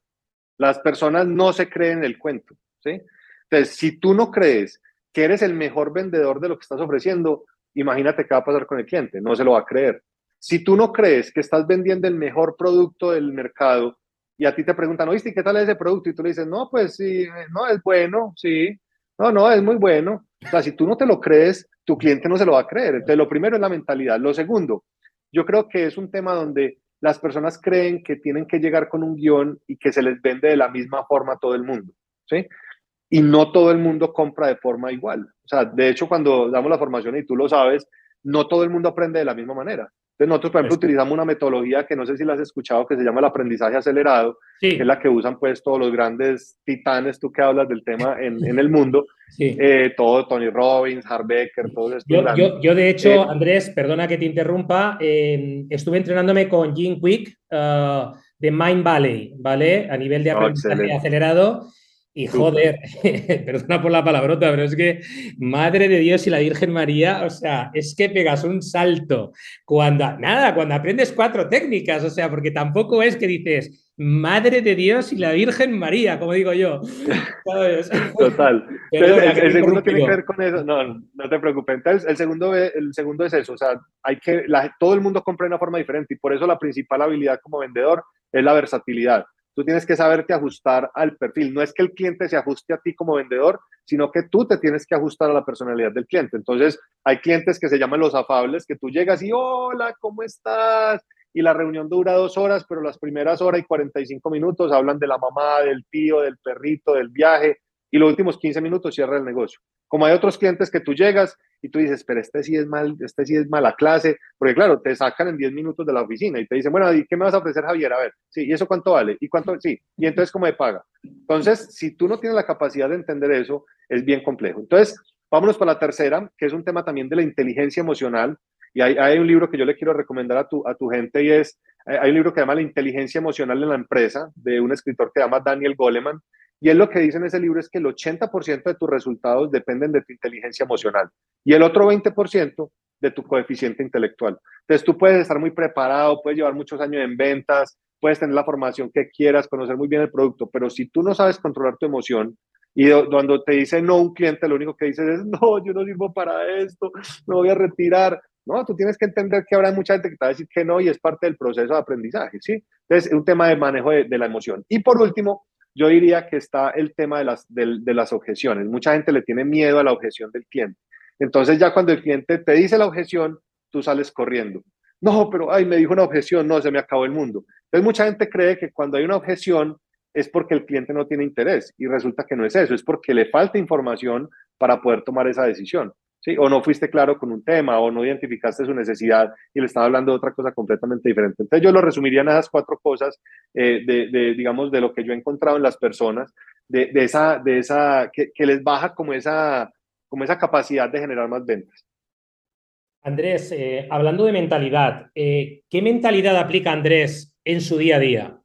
Las personas no se creen el cuento, ¿sí? Entonces, si tú no crees que eres el mejor vendedor de lo que estás ofreciendo, imagínate qué va a pasar con el cliente, no se lo va a creer. Si tú no crees que estás vendiendo el mejor producto del mercado y a ti te preguntan, oíste, ¿qué tal es ese producto? Y tú le dices, no, pues sí, no, es bueno, sí, no, no, es muy bueno. O sea, si tú no te lo crees, tu cliente no se lo va a creer. Entonces, lo primero es la mentalidad. Lo segundo, yo creo que es un tema donde las personas creen que tienen que llegar con un guion y que se les vende de la misma forma a todo el mundo, ¿sí? Y no todo el mundo compra de forma igual. O sea, de hecho, cuando damos la formación, y tú lo sabes, no todo el mundo aprende de la misma manera. Entonces nosotros, por ejemplo, utilizamos una metodología que no sé si la has escuchado, que se llama el aprendizaje acelerado, que es la que usan pues todos los grandes titanes, tú que hablas del tema en, en el mundo, sí. eh, todo Tony Robbins, Harbecker, todo esto. Yo, yo, yo, de hecho, eh, Andrés, perdona que te interrumpa, eh, estuve entrenándome con Jim Quick uh, de Mind Valley, ¿vale? A nivel de aprendizaje oh, acelerado. Y joder, perdona por la palabrota, pero es que Madre de Dios y la Virgen María, o sea, es que pegas un salto cuando, nada, cuando aprendes cuatro técnicas, o sea, porque tampoco es que dices, Madre de Dios y la Virgen María, como digo yo. Total. el, segundo tiene que ver con eso. No, no te preocupes. Entonces, el segundo, el segundo es eso. O sea, hay que, todo el mundo compra de una forma diferente y por eso la principal habilidad como vendedor es la versatilidad. Tú tienes que saberte ajustar al perfil. No es que el cliente se ajuste a ti como vendedor, sino que tú te tienes que ajustar a la personalidad del cliente. Entonces, hay clientes que se llaman los afables, que tú llegas y, hola, ¿cómo estás? Y la reunión dura dos horas, pero las primeras horas y 45 minutos hablan de la mamá, del tío, del perrito, del viaje, y los últimos 15 minutos cierra el negocio. Como hay otros clientes que tú llegas y tú dices, pero este sí es mal, este sí es mala clase, porque claro, te sacan en 10 minutos de la oficina y te dicen, bueno, ¿y qué me vas a ofrecer, Javier? A ver, sí, ¿y eso cuánto vale? ¿Y cuánto? Sí, y entonces, ¿cómo me paga? Entonces, si tú no tienes la capacidad de entender eso, es bien complejo. Entonces, vámonos para la tercera, que es un tema también de la inteligencia emocional. Y hay, hay un libro que yo le quiero recomendar a tu, a tu gente y es, hay un libro que se llama La inteligencia emocional en la empresa, de un escritor que se llama Daniel Goleman. Y él lo que dice en ese libro es que el 80% de tus resultados dependen de tu inteligencia emocional y el otro 20% de tu coeficiente intelectual. Entonces tú puedes estar muy preparado, puedes llevar muchos años en ventas, puedes tener la formación que quieras, conocer muy bien el producto, pero si tú no sabes controlar tu emoción y cuando te dice no un cliente, lo único que dices es, no, yo no sirvo para esto, me voy a retirar. No, tú tienes que entender que habrá mucha gente que te va a decir que no y es parte del proceso de aprendizaje, ¿sí? Entonces, es un tema de manejo de, de la emoción. Y por último, yo diría que está el tema de las, de, las objeciones. Mucha gente le tiene miedo a la objeción del cliente. Entonces ya cuando el cliente te dice la objeción, tú sales corriendo. No, pero ay, me dijo una objeción, no, se me acabó el mundo. Entonces mucha gente cree que cuando hay una objeción es porque el cliente no tiene interés y resulta que no es eso, es porque le falta información para poder tomar esa decisión. ¿Sí? O no fuiste claro con un tema o no identificaste su necesidad y le estaba hablando de otra cosa completamente diferente. Entonces yo lo resumiría en esas cuatro cosas eh, de, digamos, de lo que yo he encontrado en las personas, de, esa, de esa, que, les baja como esa, como esa capacidad de generar más ventas. Andrés, eh, hablando de mentalidad, eh, ¿qué mentalidad aplica Andrés en su día a día?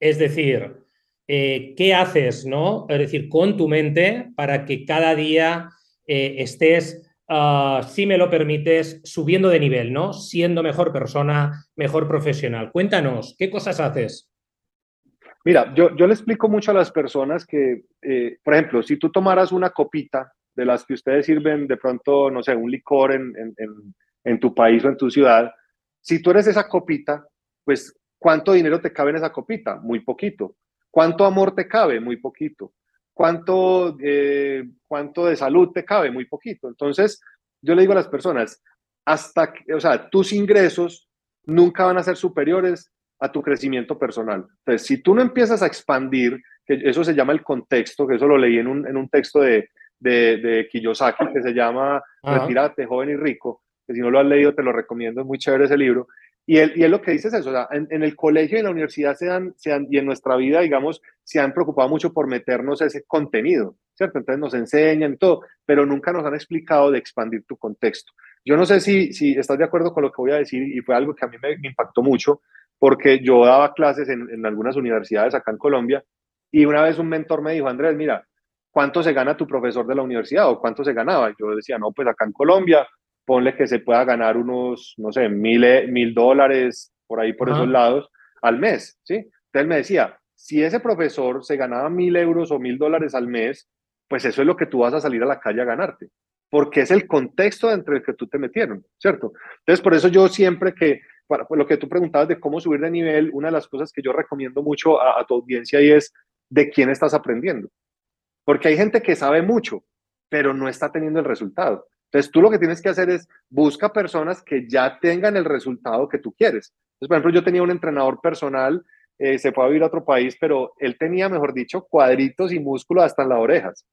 Es decir, ¿qué haces, no? Es decir, con tu mente para que cada día estés Ah, si me lo permites, subiendo de nivel, ¿no? Siendo mejor persona, mejor profesional. Cuéntanos, ¿qué cosas haces? Mira, yo, yo le explico mucho a las personas que, eh, por ejemplo, si tú tomaras una copita de las que ustedes sirven de pronto, no sé, un licor en, en, en tu país o en tu ciudad, si tú eres esa copita, pues ¿cuánto dinero te cabe en esa copita? Muy poquito. ¿Cuánto amor te cabe? Muy poquito. ¿Cuánto, eh, cuánto de salud te cabe? Muy poquito. Entonces, yo le digo a las personas, hasta, o sea, tus ingresos nunca van a ser superiores a tu crecimiento personal. Entonces, si tú no empiezas a expandir, que eso se llama el contexto, que eso lo leí en un, en un texto de, de, de, Kiyosaki, que se llama Retírate, joven y rico, que si no lo has leído te lo recomiendo, es muy chévere ese libro. Y él, y él lo que dice es eso, o sea, en, el colegio y en la universidad se han, se han, y en nuestra vida, digamos, se han preocupado mucho por meternos ese contenido, ¿cierto? Entonces nos enseñan todo, pero nunca nos han explicado de expandir tu contexto. Yo no sé si, si estás de acuerdo con lo que voy a decir y fue algo que a mí me, impactó mucho, porque yo daba clases en, en algunas universidades acá en Colombia y una vez un mentor me dijo, Andrés, mira, ¿cuánto se gana tu profesor de la universidad o cuánto se ganaba? Y yo decía, no, pues acá en Colombia ponle que se pueda ganar unos, no sé, mil, mil dólares por ahí, por esos lados, al mes, ¿sí? Entonces me decía, si ese profesor se ganaba mil euros o mil dólares al mes, pues eso es lo que tú vas a salir a la calle a ganarte, porque es el contexto entre el que tú te metieron, ¿cierto? Entonces, por eso yo siempre que, para, lo que tú preguntabas de cómo subir de nivel, una de las cosas que yo recomiendo mucho a, a tu audiencia y es de quién estás aprendiendo. Porque hay gente que sabe mucho, pero no está teniendo el resultado. Entonces, tú lo que tienes que hacer es busca personas que ya tengan el resultado que tú quieres. Entonces, por ejemplo, yo tenía un entrenador personal, eh, se fue a vivir a otro país, pero él tenía, mejor dicho, cuadritos y músculos hasta en las orejas.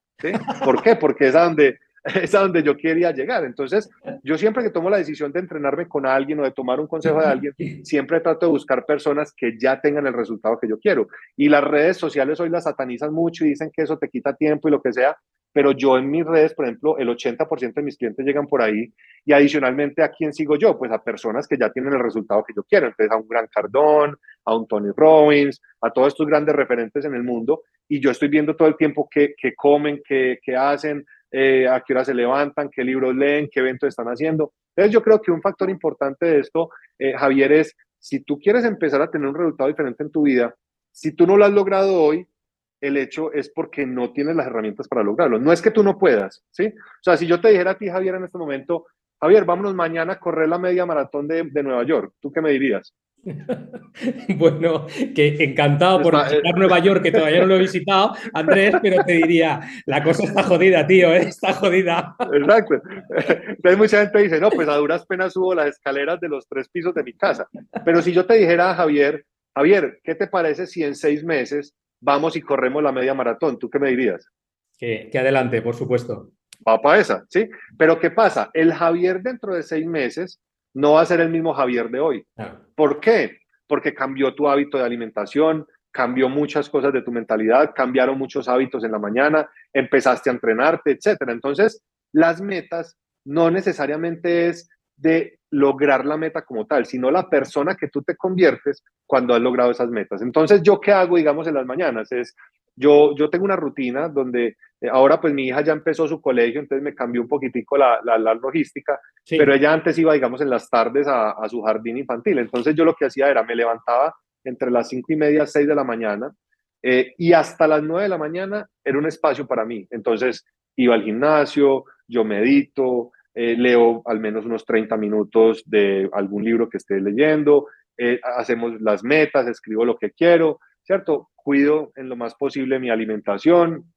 ¿Por qué? Porque es a donde es a donde yo quería llegar. Entonces, yo siempre que tomo la decisión de entrenarme con alguien o de tomar un consejo de alguien, siempre trato de buscar personas que ya tengan el resultado que yo quiero. Y las redes sociales hoy las satanizan mucho y dicen que eso te quita tiempo y lo que sea, pero yo en mis redes, por ejemplo, el 80% de mis clientes llegan por ahí y adicionalmente a quién sigo yo, pues a personas que ya tienen el resultado que yo quiero, entonces a un Gran Cardón, a un Tony Robbins, a todos estos grandes referentes en el mundo. Y yo estoy viendo todo el tiempo qué, comen, qué, hacen, eh, a qué hora se levantan, qué libros leen, qué eventos están haciendo. Entonces yo creo que un factor importante de esto, eh, Javier, es si tú quieres empezar a tener un resultado diferente en tu vida, si tú no lo has logrado hoy, el hecho es porque no tienes las herramientas para lograrlo. No es que tú no puedas, ¿sí? O sea, si yo te dijera a ti, Javier, en este momento, Javier, vámonos mañana a correr la media maratón de, de Nueva York, ¿tú qué me dirías? Bueno, que encantado por visitar Nueva York, que todavía no lo he visitado, Andrés, pero te diría, la cosa está jodida, tío, ¿eh? está jodida. Exacto. Entonces mucha gente dice, no, pues a duras penas subo las escaleras de los tres pisos de mi casa. Pero si yo te dijera, Javier, Javier, ¿qué te parece si en seis meses vamos y corremos la media maratón? ¿Tú qué me dirías? Que, que adelante, por supuesto. Va para esa, ¿sí? Pero ¿qué pasa? El Javier dentro de seis meses no va a ser el mismo Javier de hoy. ¿Por qué? Porque cambió tu hábito de alimentación, cambió muchas cosas de tu mentalidad, cambiaron muchos hábitos en la mañana, empezaste a entrenarte, etcétera. Entonces, las metas no necesariamente es de lograr la meta como tal, sino la persona que tú te conviertes cuando has logrado esas metas. Entonces, ¿yo qué hago, digamos, en las mañanas? Es, yo, yo tengo una rutina donde eh, ahora pues mi hija ya empezó su colegio, entonces me cambió un poquitico la, la, logística, pero ella antes iba, digamos, en las tardes a, a, su jardín infantil. Entonces yo lo que hacía era, me levantaba entre las cinco y media, seis de la mañana, eh, y hasta las nueve de la mañana era un espacio para mí. Entonces iba al gimnasio, yo medito, eh, leo al menos unos 30 minutos de algún libro que esté leyendo, hacemos las metas, escribo lo que quiero, ¿cierto? Cuido en lo más posible mi alimentación,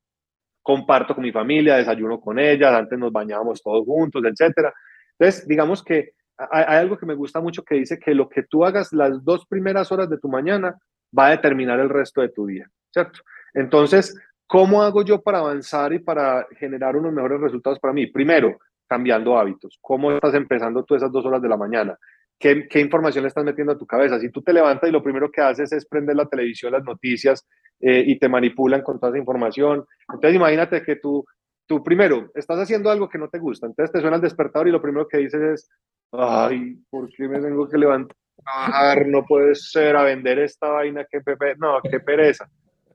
comparto con mi familia, desayuno con ellas, antes nos bañábamos todos juntos, etcétera. Entonces, digamos que hay, algo que me gusta mucho que dice que lo que tú hagas las dos primeras horas de tu mañana va a determinar el resto de tu día, ¿cierto? Entonces, ¿cómo hago yo para avanzar y para generar unos mejores resultados para mí? Primero, cambiando hábitos. ¿Cómo estás empezando tú esas dos horas de la mañana? ¿Qué, ¿Qué, información le estás metiendo a tu cabeza? Si tú te levantas y lo primero que haces es prender la televisión, las noticias, eh, y te manipulan con toda esa información. Entonces imagínate que tú, tú primero estás haciendo algo que no te gusta, entonces te suena el despertador y lo primero que dices es, ay, ¿por qué me tengo que levantar? No puede ser a vender esta vaina, que pepe, no, qué pereza.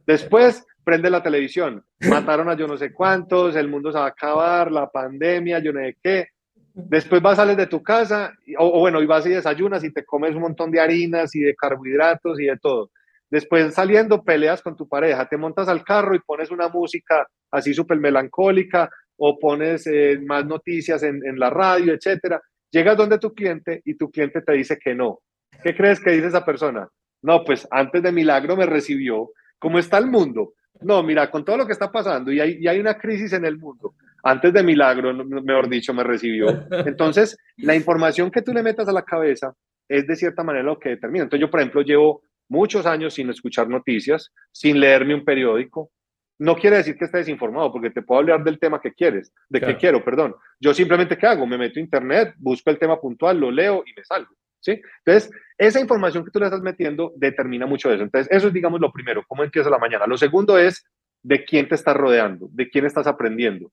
Después prende la televisión, mataron a yo no sé cuántos, el mundo se va a acabar, la pandemia, yo no sé qué. Después vas, sales de tu casa, o, o, bueno, y vas y desayunas y te comes un montón de harinas y de carbohidratos y de todo. Después saliendo peleas con tu pareja, te montas al carro y pones una música así súper melancólica o pones eh, más noticias en, en, la radio, etcétera. Llegas donde tu cliente y tu cliente te dice que no. ¿Qué crees que dice esa persona? No, pues antes de milagro me recibió. ¿Cómo está el mundo? No, mira, con todo lo que está pasando y hay, y hay una crisis en el mundo. Antes de milagro, mejor dicho, me recibió. Entonces, la información que tú le metas a la cabeza es de cierta manera lo que determina. Entonces, yo, por ejemplo, llevo muchos años sin escuchar noticias, sin leerme un periódico. No quiere decir que estés desinformado, porque te puedo hablar del tema que quieres, de que quiero, perdón. Yo simplemente, ¿qué hago? Me meto a internet, busco el tema puntual, lo leo y me salgo. ¿Sí? Entonces, esa información que tú le estás metiendo determina mucho eso. Entonces, eso es, digamos, lo primero, cómo empieza la mañana. Lo segundo es de quién te estás rodeando, de quién estás aprendiendo.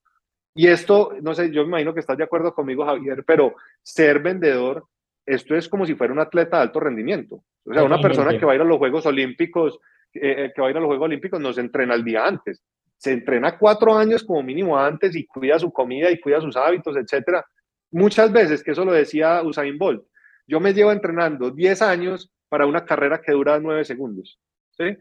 Y esto, no sé, yo me imagino que estás de acuerdo conmigo, Javier, pero ser vendedor esto es como si fuera un atleta de alto rendimiento. O sea, una persona que va a ir a los Juegos Olímpicos, eh, eh, que va a ir a los Juegos Olímpicos, no se entrena el día antes. Se entrena cuatro años como mínimo antes y cuida su comida y cuida sus hábitos, etcétera. Muchas veces, que eso lo decía Usain Bolt, yo me llevo entrenando 10 años para una carrera que dura 9 segundos. ¿sí?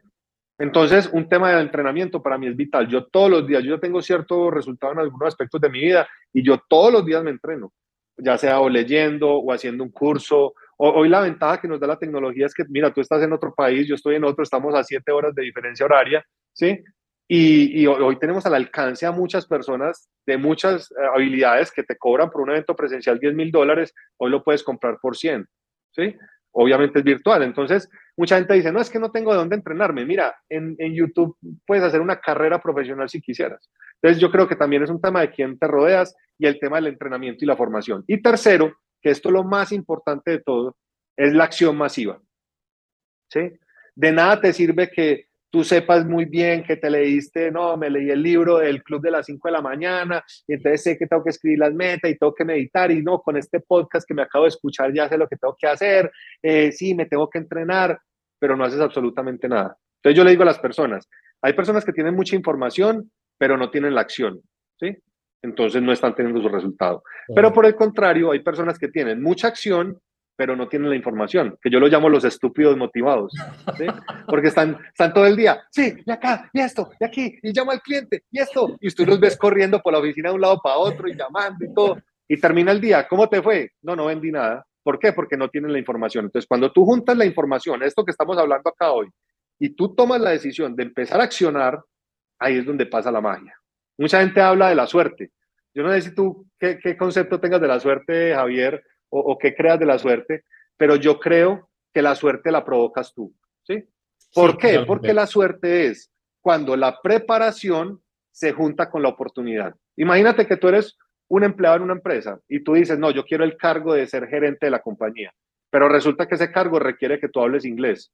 Entonces, un tema de entrenamiento para mí es vital. Yo todos los días, yo tengo cierto resultado en algunos aspectos de mi vida y yo todos los días me entreno ya sea o leyendo o haciendo un curso. hoy la ventaja que nos da la tecnología es que, mira, tú estás en otro país, yo estoy en otro, estamos a siete horas de diferencia horaria, ¿sí? Y, hoy tenemos al alcance a muchas personas de muchas eh, habilidades que te cobran por un evento presencial 10 mil dólares, hoy lo puedes comprar por 100, ¿sí? obviamente es virtual. Entonces, mucha gente dice, no, es que no tengo de dónde entrenarme. Mira, en, en, YouTube puedes hacer una carrera profesional si quisieras. Entonces, yo creo que también es un tema de quién te rodeas y el tema del entrenamiento y la formación. Y tercero, que esto es lo más importante de todo, es la acción masiva. ¿Sí? De nada te sirve que tú sepas muy bien que te leíste, no, me leí el libro del club de las 5 de la mañana, y entonces sé que tengo que escribir las metas y tengo que meditar, y no, con este podcast que me acabo de escuchar ya sé lo que tengo que hacer, eh, sí, me tengo que entrenar, pero no haces absolutamente nada. Entonces yo le digo a las personas, hay personas que tienen mucha información, pero no tienen la acción, ¿sí? Entonces no están teniendo su resultado. Pero por el contrario, hay personas que tienen mucha acción, pero no tienen la información, que yo lo llamo los estúpidos motivados, porque están, están todo el día, sí, y acá, y esto, y aquí, y llamo al cliente, y esto, y tú los ves corriendo por la oficina de un lado para otro y llamando y todo, y termina el día, ¿cómo te fue? No, no vendí nada. ¿Por qué? Porque no tienen la información. Entonces, cuando tú juntas la información, esto que estamos hablando acá hoy, y tú tomas la decisión de empezar a accionar, ahí es donde pasa la magia. Mucha gente habla de la suerte. Yo no sé si tú qué concepto tengas de la suerte, Javier, o, qué creas de la suerte, pero yo creo que la suerte la provocas tú, ¿sí? ¿Por qué? Porque la suerte es cuando la preparación se junta con la oportunidad. Imagínate que tú eres un empleado en una empresa y tú dices, no, yo quiero el cargo de ser gerente de la compañía, pero resulta que ese cargo requiere que tú hables inglés.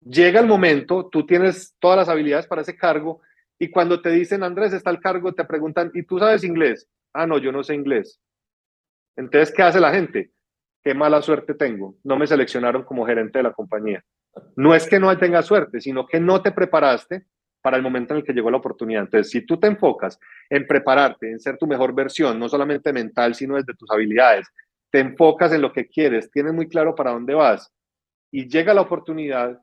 Llega el momento, tú tienes todas las habilidades para ese cargo y cuando te dicen, Andrés, está el cargo, te preguntan, ¿y tú sabes inglés? Ah, no, yo no sé inglés. Entonces, ¿qué hace la gente? Qué mala suerte tengo. No me seleccionaron como gerente de la compañía. No es que no tenga suerte, sino que no te preparaste para el momento en el que llegó la oportunidad. Entonces, si tú te enfocas en prepararte, en ser tu mejor versión, no solamente mental, sino desde tus habilidades, te enfocas en lo que quieres, tienes muy claro para dónde vas y llega la oportunidad,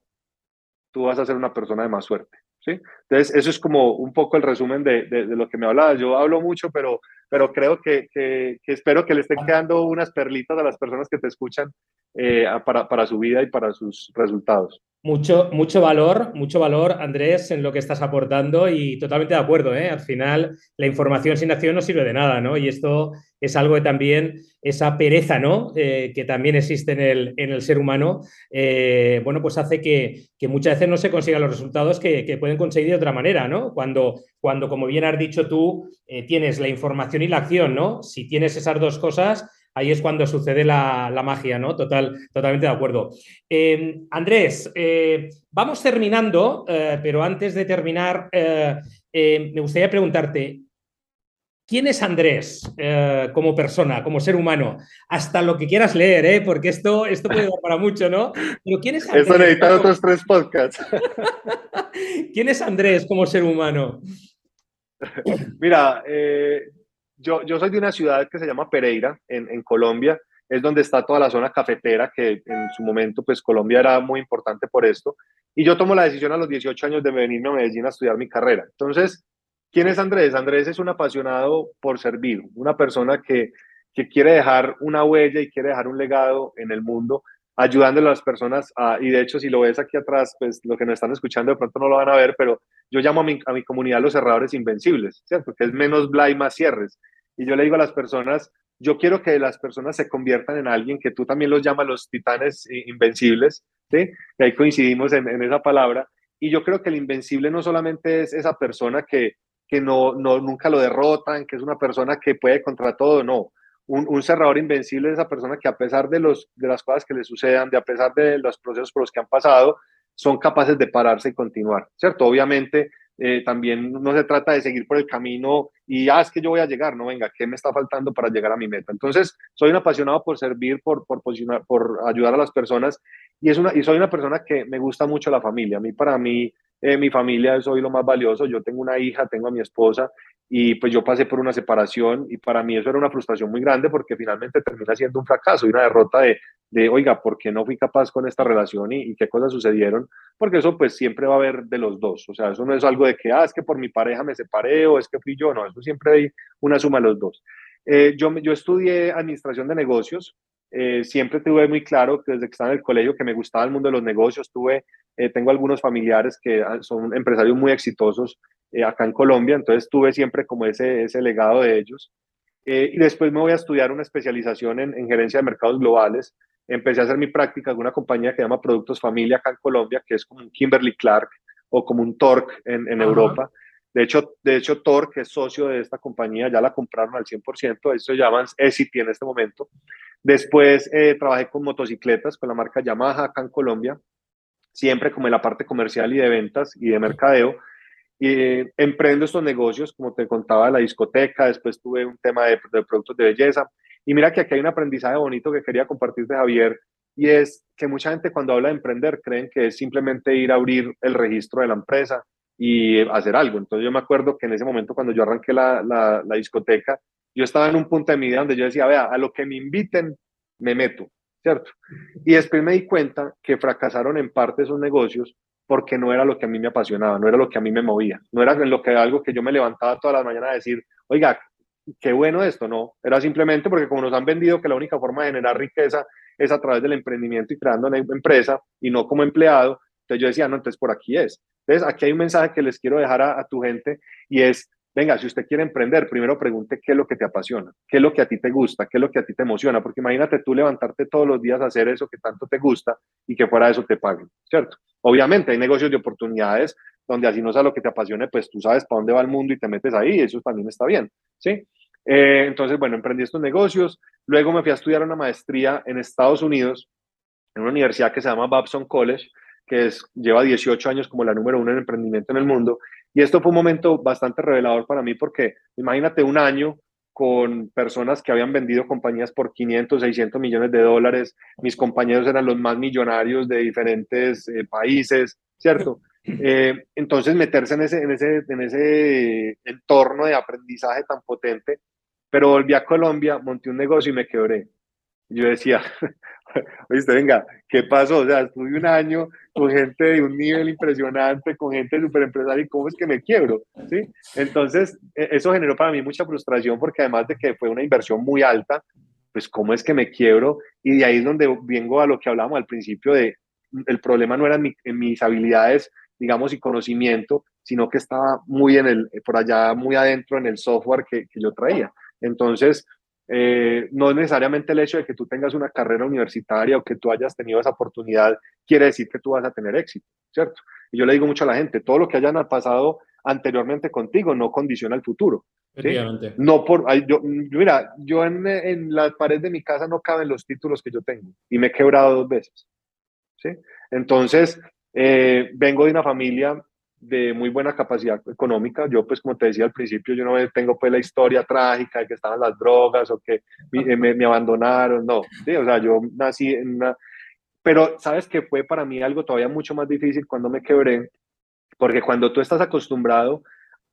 tú vas a ser una persona de más suerte. Entonces, eso es como un poco el resumen de, lo que me hablabas. Yo hablo mucho, pero pero creo que, que, espero que le estén quedando unas perlitas a las personas que te escuchan eh, para, para, su vida y para sus resultados. Mucho, mucho valor, mucho valor, Andrés, en lo que estás aportando y totalmente de acuerdo. ¿eh? Al final, la información sin acción no sirve de nada, ¿no? Y esto es algo que también, esa pereza, ¿no? Eh, que también existe en el, en el ser humano, eh, bueno, pues hace que, que, muchas veces no se consigan los resultados que, que, pueden conseguir de otra manera, ¿no? Cuando, cuando como bien has dicho tú, tienes la información y la acción, ¿no? Si tienes esas dos cosas, ahí es cuando sucede la, magia, ¿no? Total, totalmente de acuerdo. Em, Andrés, eh, vamos terminando, eh, pero antes de terminar, eh, me gustaría preguntarte, ¿quién es Andrés como persona, como ser humano? Hasta lo que quieras leer, porque esto, esto puede dar para mucho, ¿no? Pero ¿quién es Andrés? Eso necesitan otros tres podcasts. ¿Quién es Andrés como ser humano? Mira, yo, yo soy de una ciudad que se llama Pereira, en, en, Colombia, es donde está toda la zona cafetera, que en su momento, pues Colombia era muy importante por esto. Y yo tomo la decisión a los 18 años de venirme a Medellín a estudiar mi carrera. Entonces, ¿quién es Andrés? Andrés es un apasionado por servir, una persona que, que quiere dejar una huella y quiere dejar un legado en el mundo ayudándole a las personas, y de hecho si lo ves aquí atrás, pues lo que nos están escuchando de pronto no lo van a ver, pero yo llamo a mi, a mi comunidad los cerradores invencibles, ¿cierto? Que es menos bla y más cierres. Y yo le digo a las personas, yo quiero que las personas se conviertan en alguien que tú también los llamas los titanes invencibles, ¿sí? Y ahí coincidimos en, en esa palabra. Y yo creo que el invencible no solamente es esa persona que, que no, no, nunca lo derrotan, que es una persona que puede contra todo, no un, cerrador invencible es esa persona que a pesar de, los, de las cosas que le sucedan, de a pesar de los procesos por los que han pasado, son capaces de pararse y continuar, ¿cierto? Obviamente eh, también no se trata de seguir por el camino y, ah, es que yo voy a llegar, no, venga, ¿qué me está faltando para llegar a mi meta? Entonces, soy un apasionado por servir, por, por, por ayudar a las personas y, es una, y soy una persona que me gusta mucho la familia. A mí, para mí, eh, mi familia es hoy lo más valioso. Yo tengo una hija, tengo a mi esposa y pues yo pasé por una separación y para mí eso era una frustración muy grande porque finalmente termina siendo un fracaso y una derrota de, de oiga, ¿por qué no fui capaz con esta relación y, qué cosas sucedieron? Porque eso pues siempre va a haber de los dos, o sea, eso no es algo de que, ah, es que por mi pareja me separé o es que fui yo, no, eso siempre hay una suma de los dos. Eh, yo, yo estudié administración de negocios, eh, siempre tuve muy claro que desde que estaba en el colegio que me gustaba el mundo de los negocios, tuve, eh, tengo algunos familiares que son empresarios muy exitosos eh, acá en Colombia, entonces tuve siempre como ese, ese legado de ellos. y después me voy a estudiar una especialización en, en, gerencia de mercados globales. empecé a hacer mi práctica en una compañía que se llama Productos Familia acá en Colombia, que es como un Kimberly Clark o como un Torque en, en Europa. De hecho, de hecho, Torque es socio de esta compañía, ya la compraron al 100%, eso se llaman ECIT en este momento. Después eh, trabajé con motocicletas, con la marca Yamaha acá en Colombia, siempre como en la parte comercial y de ventas y de mercadeo. Y eh, emprendo estos negocios, como te contaba, la discoteca, después tuve un tema de, de productos de belleza. Y mira que aquí hay un aprendizaje bonito que quería compartir de Javier, y es que mucha gente cuando habla de emprender creen que es simplemente ir a abrir el registro de la empresa y hacer algo. Entonces yo me acuerdo que en ese momento cuando yo arranqué la, la, la discoteca, yo estaba en un punto de mi vida donde yo decía, vea, a lo que me inviten, me meto, ¿cierto? Y después me di cuenta que fracasaron en parte esos negocios porque no era lo que a mí me apasionaba, no era lo que a mí me movía, no era lo que, algo que yo me levantaba todas las mañanas a decir, oiga, qué bueno esto, no, era simplemente porque como nos han vendido que la única forma de generar riqueza es a través del emprendimiento y creando una empresa y no como empleado, entonces yo decía, no, entonces por aquí es. Entonces aquí hay un mensaje que les quiero dejar a, a tu gente y es, venga, si usted quiere emprender, primero pregunte qué es lo que te apasiona, qué es lo que a ti te gusta, qué es lo que a ti te emociona, porque imagínate tú levantarte todos los días a hacer eso que tanto te gusta y que fuera eso te paguen, ¿cierto? Obviamente hay negocios de oportunidades donde así no sea lo que te apasione, pues tú sabes para dónde va el mundo y te metes ahí, eso también está bien, ¿sí? Eh, entonces, bueno, emprendí estos negocios, luego me fui a estudiar una maestría en Estados Unidos, en una universidad que se llama Babson College, que es, lleva 18 años como la número uno en emprendimiento en el mundo, y esto fue un momento bastante revelador para mí porque imagínate un año con personas que habían vendido compañías por 500, 600 millones de dólares. Mis compañeros eran los más millonarios de diferentes eh, países, ¿cierto? Eh, entonces, meterse en ese, en, ese, en ese entorno de aprendizaje tan potente. Pero volví a Colombia, monté un negocio y me quebré. Yo decía, oíste, venga, ¿qué pasó? O sea, estuve un año con gente de un nivel impresionante, con gente súper empresaria, ¿y cómo es que me quiebro? ¿Sí? Entonces, e, eso generó para mí mucha frustración porque además de que fue una inversión muy alta, pues cómo es que me quiebro y de ahí es donde vengo a lo que hablábamos al principio de el problema no era en, mis habilidades, digamos, y conocimiento, sino que estaba muy en el, por allá, muy adentro en el software que, que yo traía. Entonces, eh, no necesariamente el hecho de que tú tengas una carrera universitaria o que tú hayas tenido esa oportunidad quiere decir que tú vas a tener éxito, ¿cierto? Y yo le digo mucho a la gente, todo lo que hayan pasado anteriormente contigo no condiciona el futuro. ¿sí? No por, yo, mira, yo en, en, la pared de mi casa no caben los títulos que yo tengo y me he quebrado dos veces. ¿sí? Entonces, eh, vengo de una familia de muy buena capacidad económica. Yo, pues, como te decía al principio, yo no tengo pues la historia trágica de que estaban las drogas o que me, me, abandonaron, no. ¿sí? O sea, yo nací en una... Pero, ¿sabes que Fue para mí algo todavía mucho más difícil cuando me quebré, porque cuando tú estás acostumbrado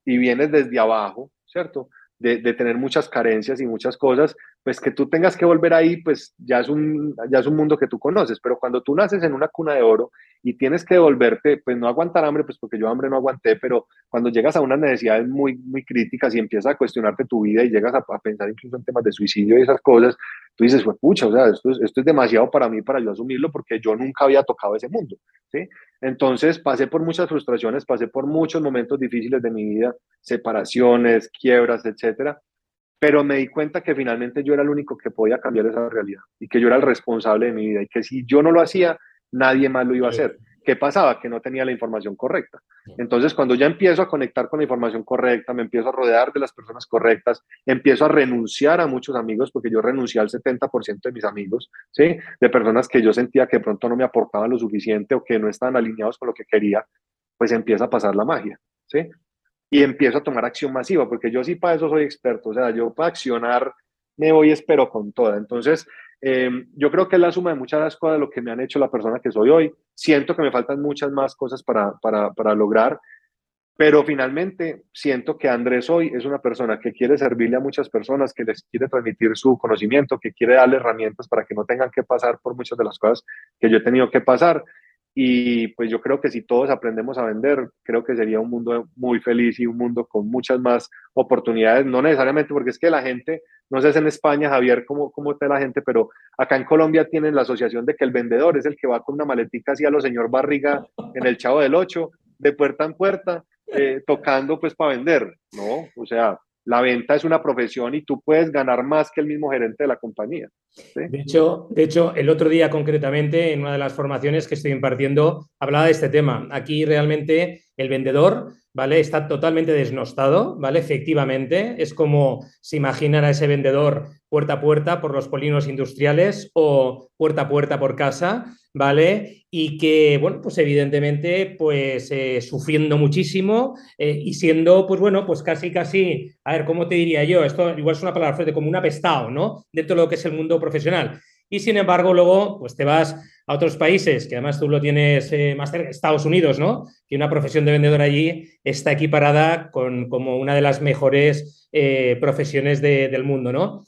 y vienes desde abajo, ¿cierto? De, tener muchas carencias y muchas cosas, pues que tú tengas que volver ahí, pues ya es, un, ya es un mundo que tú conoces, pero cuando tú naces en una cuna de oro y tienes que devolverte, pues no aguantar hambre, pues porque yo hambre no aguanté, pero cuando llegas a unas necesidades muy, muy críticas y empiezas a cuestionarte tu vida y llegas a, a pensar incluso en temas de suicidio y esas cosas, tú dices, pues pucha, o sea, esto es, esto es demasiado para mí para yo asumirlo porque yo nunca había tocado ese mundo, ¿sí? Entonces pasé por muchas frustraciones, pasé por muchos momentos difíciles de mi vida, separaciones, quiebras, etcétera, pero me di cuenta que finalmente yo era el único que podía cambiar esa realidad y que yo era el responsable de mi vida y que si yo no lo hacía, nadie más lo iba a hacer. ¿Qué pasaba? Que no tenía la información correcta. Entonces, cuando ya empiezo a conectar con la información correcta, me empiezo a rodear de las personas correctas, empiezo a renunciar a muchos amigos, porque yo renuncié al 70% de mis amigos, ¿sí? De personas que yo sentía que pronto no me aportaban lo suficiente o que no estaban alineados con lo que quería, pues empieza a pasar la magia, ¿sí? Y empiezo a tomar acción masiva, porque yo sí para eso soy experto, o sea, yo para accionar me voy espero con toda. Entonces, eh, yo creo que es la suma de muchas cosas de lo que me han hecho la persona que soy hoy. Siento que me faltan muchas más cosas para, para, para lograr, pero finalmente siento que Andrés hoy es una persona que quiere servirle a muchas personas, que les quiere transmitir su conocimiento, que quiere darle herramientas para que no tengan que pasar por muchas de las cosas que yo he tenido que pasar y pues yo creo que si todos aprendemos a vender, creo que sería un mundo muy feliz y un mundo con muchas más oportunidades, no necesariamente porque es que la gente, no sé si en España, Javier, cómo, cómo está la gente, pero acá en Colombia tienen la asociación de que el vendedor es el que va con una maletica así a los señor Barriga en el Chavo del Ocho, de puerta en puerta, eh, tocando pues para vender, ¿no? O sea, la venta es una profesión y tú puedes ganar más que el mismo gerente de la compañía. De, hecho, de hecho, el otro día concretamente, en una de las formaciones que estoy impartiendo, hablaba de este tema. Aquí realmente el vendedor, ¿vale? Está totalmente desnostado, ¿vale? Efectivamente, es como se imaginan a ese vendedor puerta a puerta por los polinos industriales o puerta a puerta por casa, ¿vale? Y que, bueno, pues evidentemente, pues eh, sufriendo muchísimo eh, y siendo, pues bueno, pues casi, casi, a ver, ¿cómo te diría yo? Esto igual es una palabra fuerte, como un apestado, ¿no? Dentro de lo que es el mundo profesional. Y sin embargo, luego, pues te vas a otros países, que además tú lo tienes eh, más cerca, Estados Unidos, ¿no? Que una profesión de vendedor allí está equiparada con como una de las mejores profesiones del mundo, ¿no?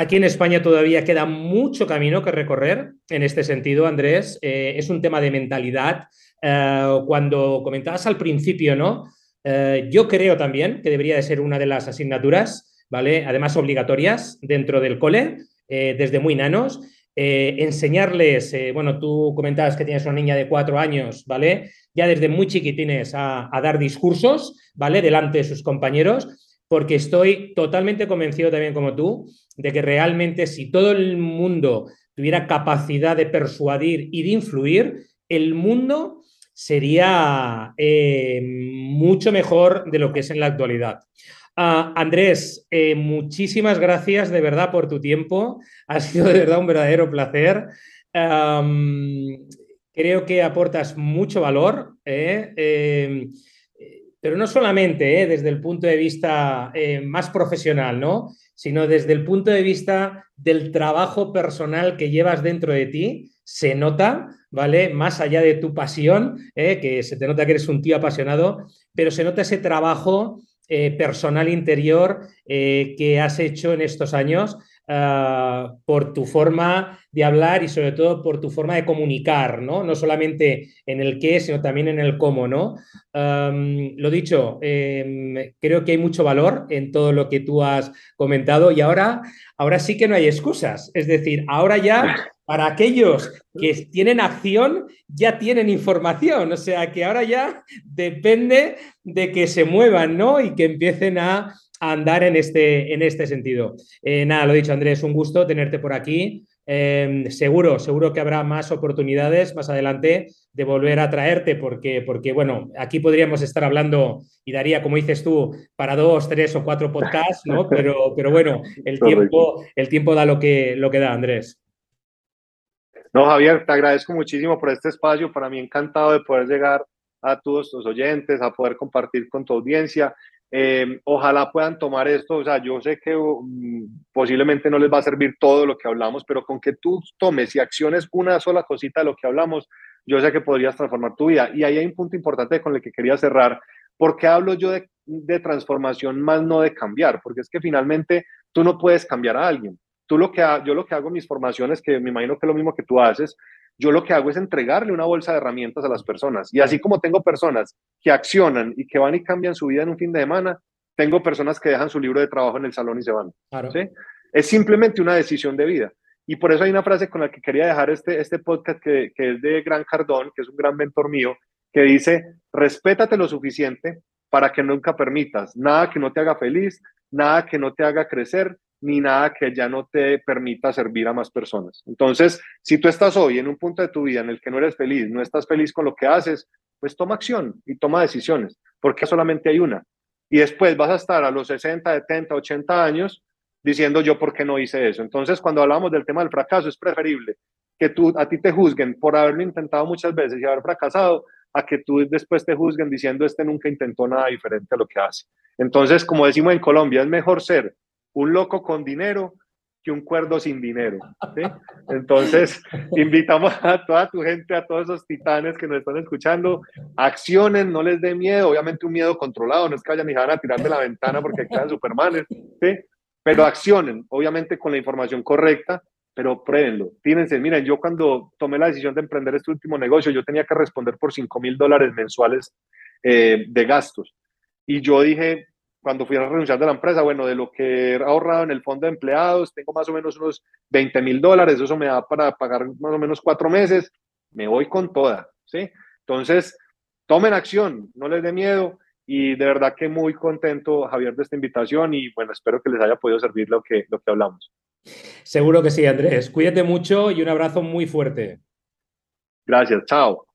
Aquí en España todavía queda mucho camino que recorrer en este sentido, Andrés. Eh, es un tema de mentalidad. Eh, cuando comentabas al principio, ¿no? Eh, yo creo también que debería de ser una de las asignaturas, ¿vale? Además obligatorias dentro del cole, desde muy nanos. enseñarles, bueno, tú comentabas que tienes una niña de cuatro años, ¿vale? Ya desde muy chiquitines a, a dar discursos, ¿vale? Delante de sus compañeros porque estoy totalmente convencido también como tú de que realmente si todo el mundo tuviera capacidad de persuadir y de influir, el mundo sería eh, mucho mejor de lo que es en la actualidad. Ah, Andrés, eh, muchísimas gracias de verdad por tu tiempo. Ha sido de verdad un verdadero placer. creo que aportas mucho valor. ¿eh? Pero no solamente ¿eh? desde el punto de vista eh, más profesional, ¿no? sino desde el punto de vista del trabajo personal que llevas dentro de ti, se nota, ¿vale? Más allá de tu pasión, ¿eh? que se te nota que eres un tío apasionado, pero se nota ese trabajo personal interior que has hecho en estos años Ah, por tu forma de hablar y sobre todo por tu forma de comunicar, ¿no? No solamente en el qué, sino también en el cómo, ¿no? lo dicho, em, creo que hay mucho valor en todo lo que tú has comentado y ahora, ahora sí que no hay excusas. Es decir, ahora ya para aquellos que tienen acción, ya tienen información. O sea que ahora ya depende de que se muevan, ¿no? Y que empiecen a andar en este, en este sentido. Eh, nada, lo dicho, Andrés, un gusto tenerte por aquí. Em, seguro, seguro que habrá más oportunidades más adelante de volver a traerte, porque, porque, bueno, aquí podríamos estar hablando y daría, como dices tú, para dos, tres o cuatro podcasts, ¿no? Pero, pero bueno, el tiempo, el tiempo da lo que, lo que da, Andrés. No, Javier, te agradezco muchísimo por este espacio. Para mí encantado de poder llegar a todos tus oyentes, a poder compartir con tu audiencia. Eh, ojalá puedan tomar esto, o sea, yo sé que um, posiblemente no les va a servir todo lo que hablamos, pero con que tú tomes y acciones una sola cosita de lo que hablamos, yo sé que podrías transformar tu vida. Y ahí hay un punto importante con el que quería cerrar. ¿Por qué hablo yo de, de transformación más no de cambiar? Porque es que finalmente tú no puedes cambiar a alguien. Tú lo que, yo lo que hago en mis formaciones, que me imagino que es lo mismo que tú haces, yo lo que hago es entregarle una bolsa de herramientas a las personas. Y así como tengo personas que accionan y que van y cambian su vida en un fin de semana, tengo personas que dejan su libro de trabajo en el salón y se van. ¿sí? Es simplemente una decisión de vida. Y por eso hay una frase con la que quería dejar este, este podcast que, que es de Gran Cardón, que es un gran mentor mío, que dice, respétate lo suficiente para que nunca permitas nada que no te haga feliz, nada que no te haga crecer ni nada que ya no te permita servir a más personas. Entonces, si tú estás hoy en un punto de tu vida en el que no eres feliz, no estás feliz con lo que haces, pues toma acción y toma decisiones, porque solamente hay una. Y después vas a estar a los 60, 70, 80 años diciendo yo por qué no hice eso. Entonces, cuando hablamos del tema del fracaso, es preferible que tú, a ti te juzguen por haberlo intentado muchas veces y haber fracasado, a que tú después te juzguen diciendo este nunca intentó nada diferente a lo que hace. Entonces, como decimos en Colombia, es mejor ser un loco con dinero que un cuerdo sin dinero. Entonces, invitamos a toda tu gente, a todos esos titanes que nos están escuchando, accionen, no les dé miedo, obviamente un miedo controlado, no es que vayan ni van a tirar de la ventana porque quedan supermanes, ¿sí? pero accionen, obviamente con la información correcta, pero pruébenlo. Fíjense, miren, yo cuando tomé la decisión de emprender este último negocio, yo tenía que responder por 5 mil dólares mensuales eh, de gastos. Y yo dije, cuando fui a renunciar de la empresa, bueno, de lo que he ahorrado en el fondo de empleados, tengo más o menos unos 20 mil dólares, eso me da para pagar más o menos cuatro meses, me voy con toda, ¿sí? Entonces, tomen acción, no les dé miedo Y de verdad que muy contento, Javier, de esta invitación y bueno, espero que les haya podido servir lo que, lo que hablamos. Seguro que sí, Andrés. Cuídate mucho y un abrazo muy fuerte. Gracias, chao.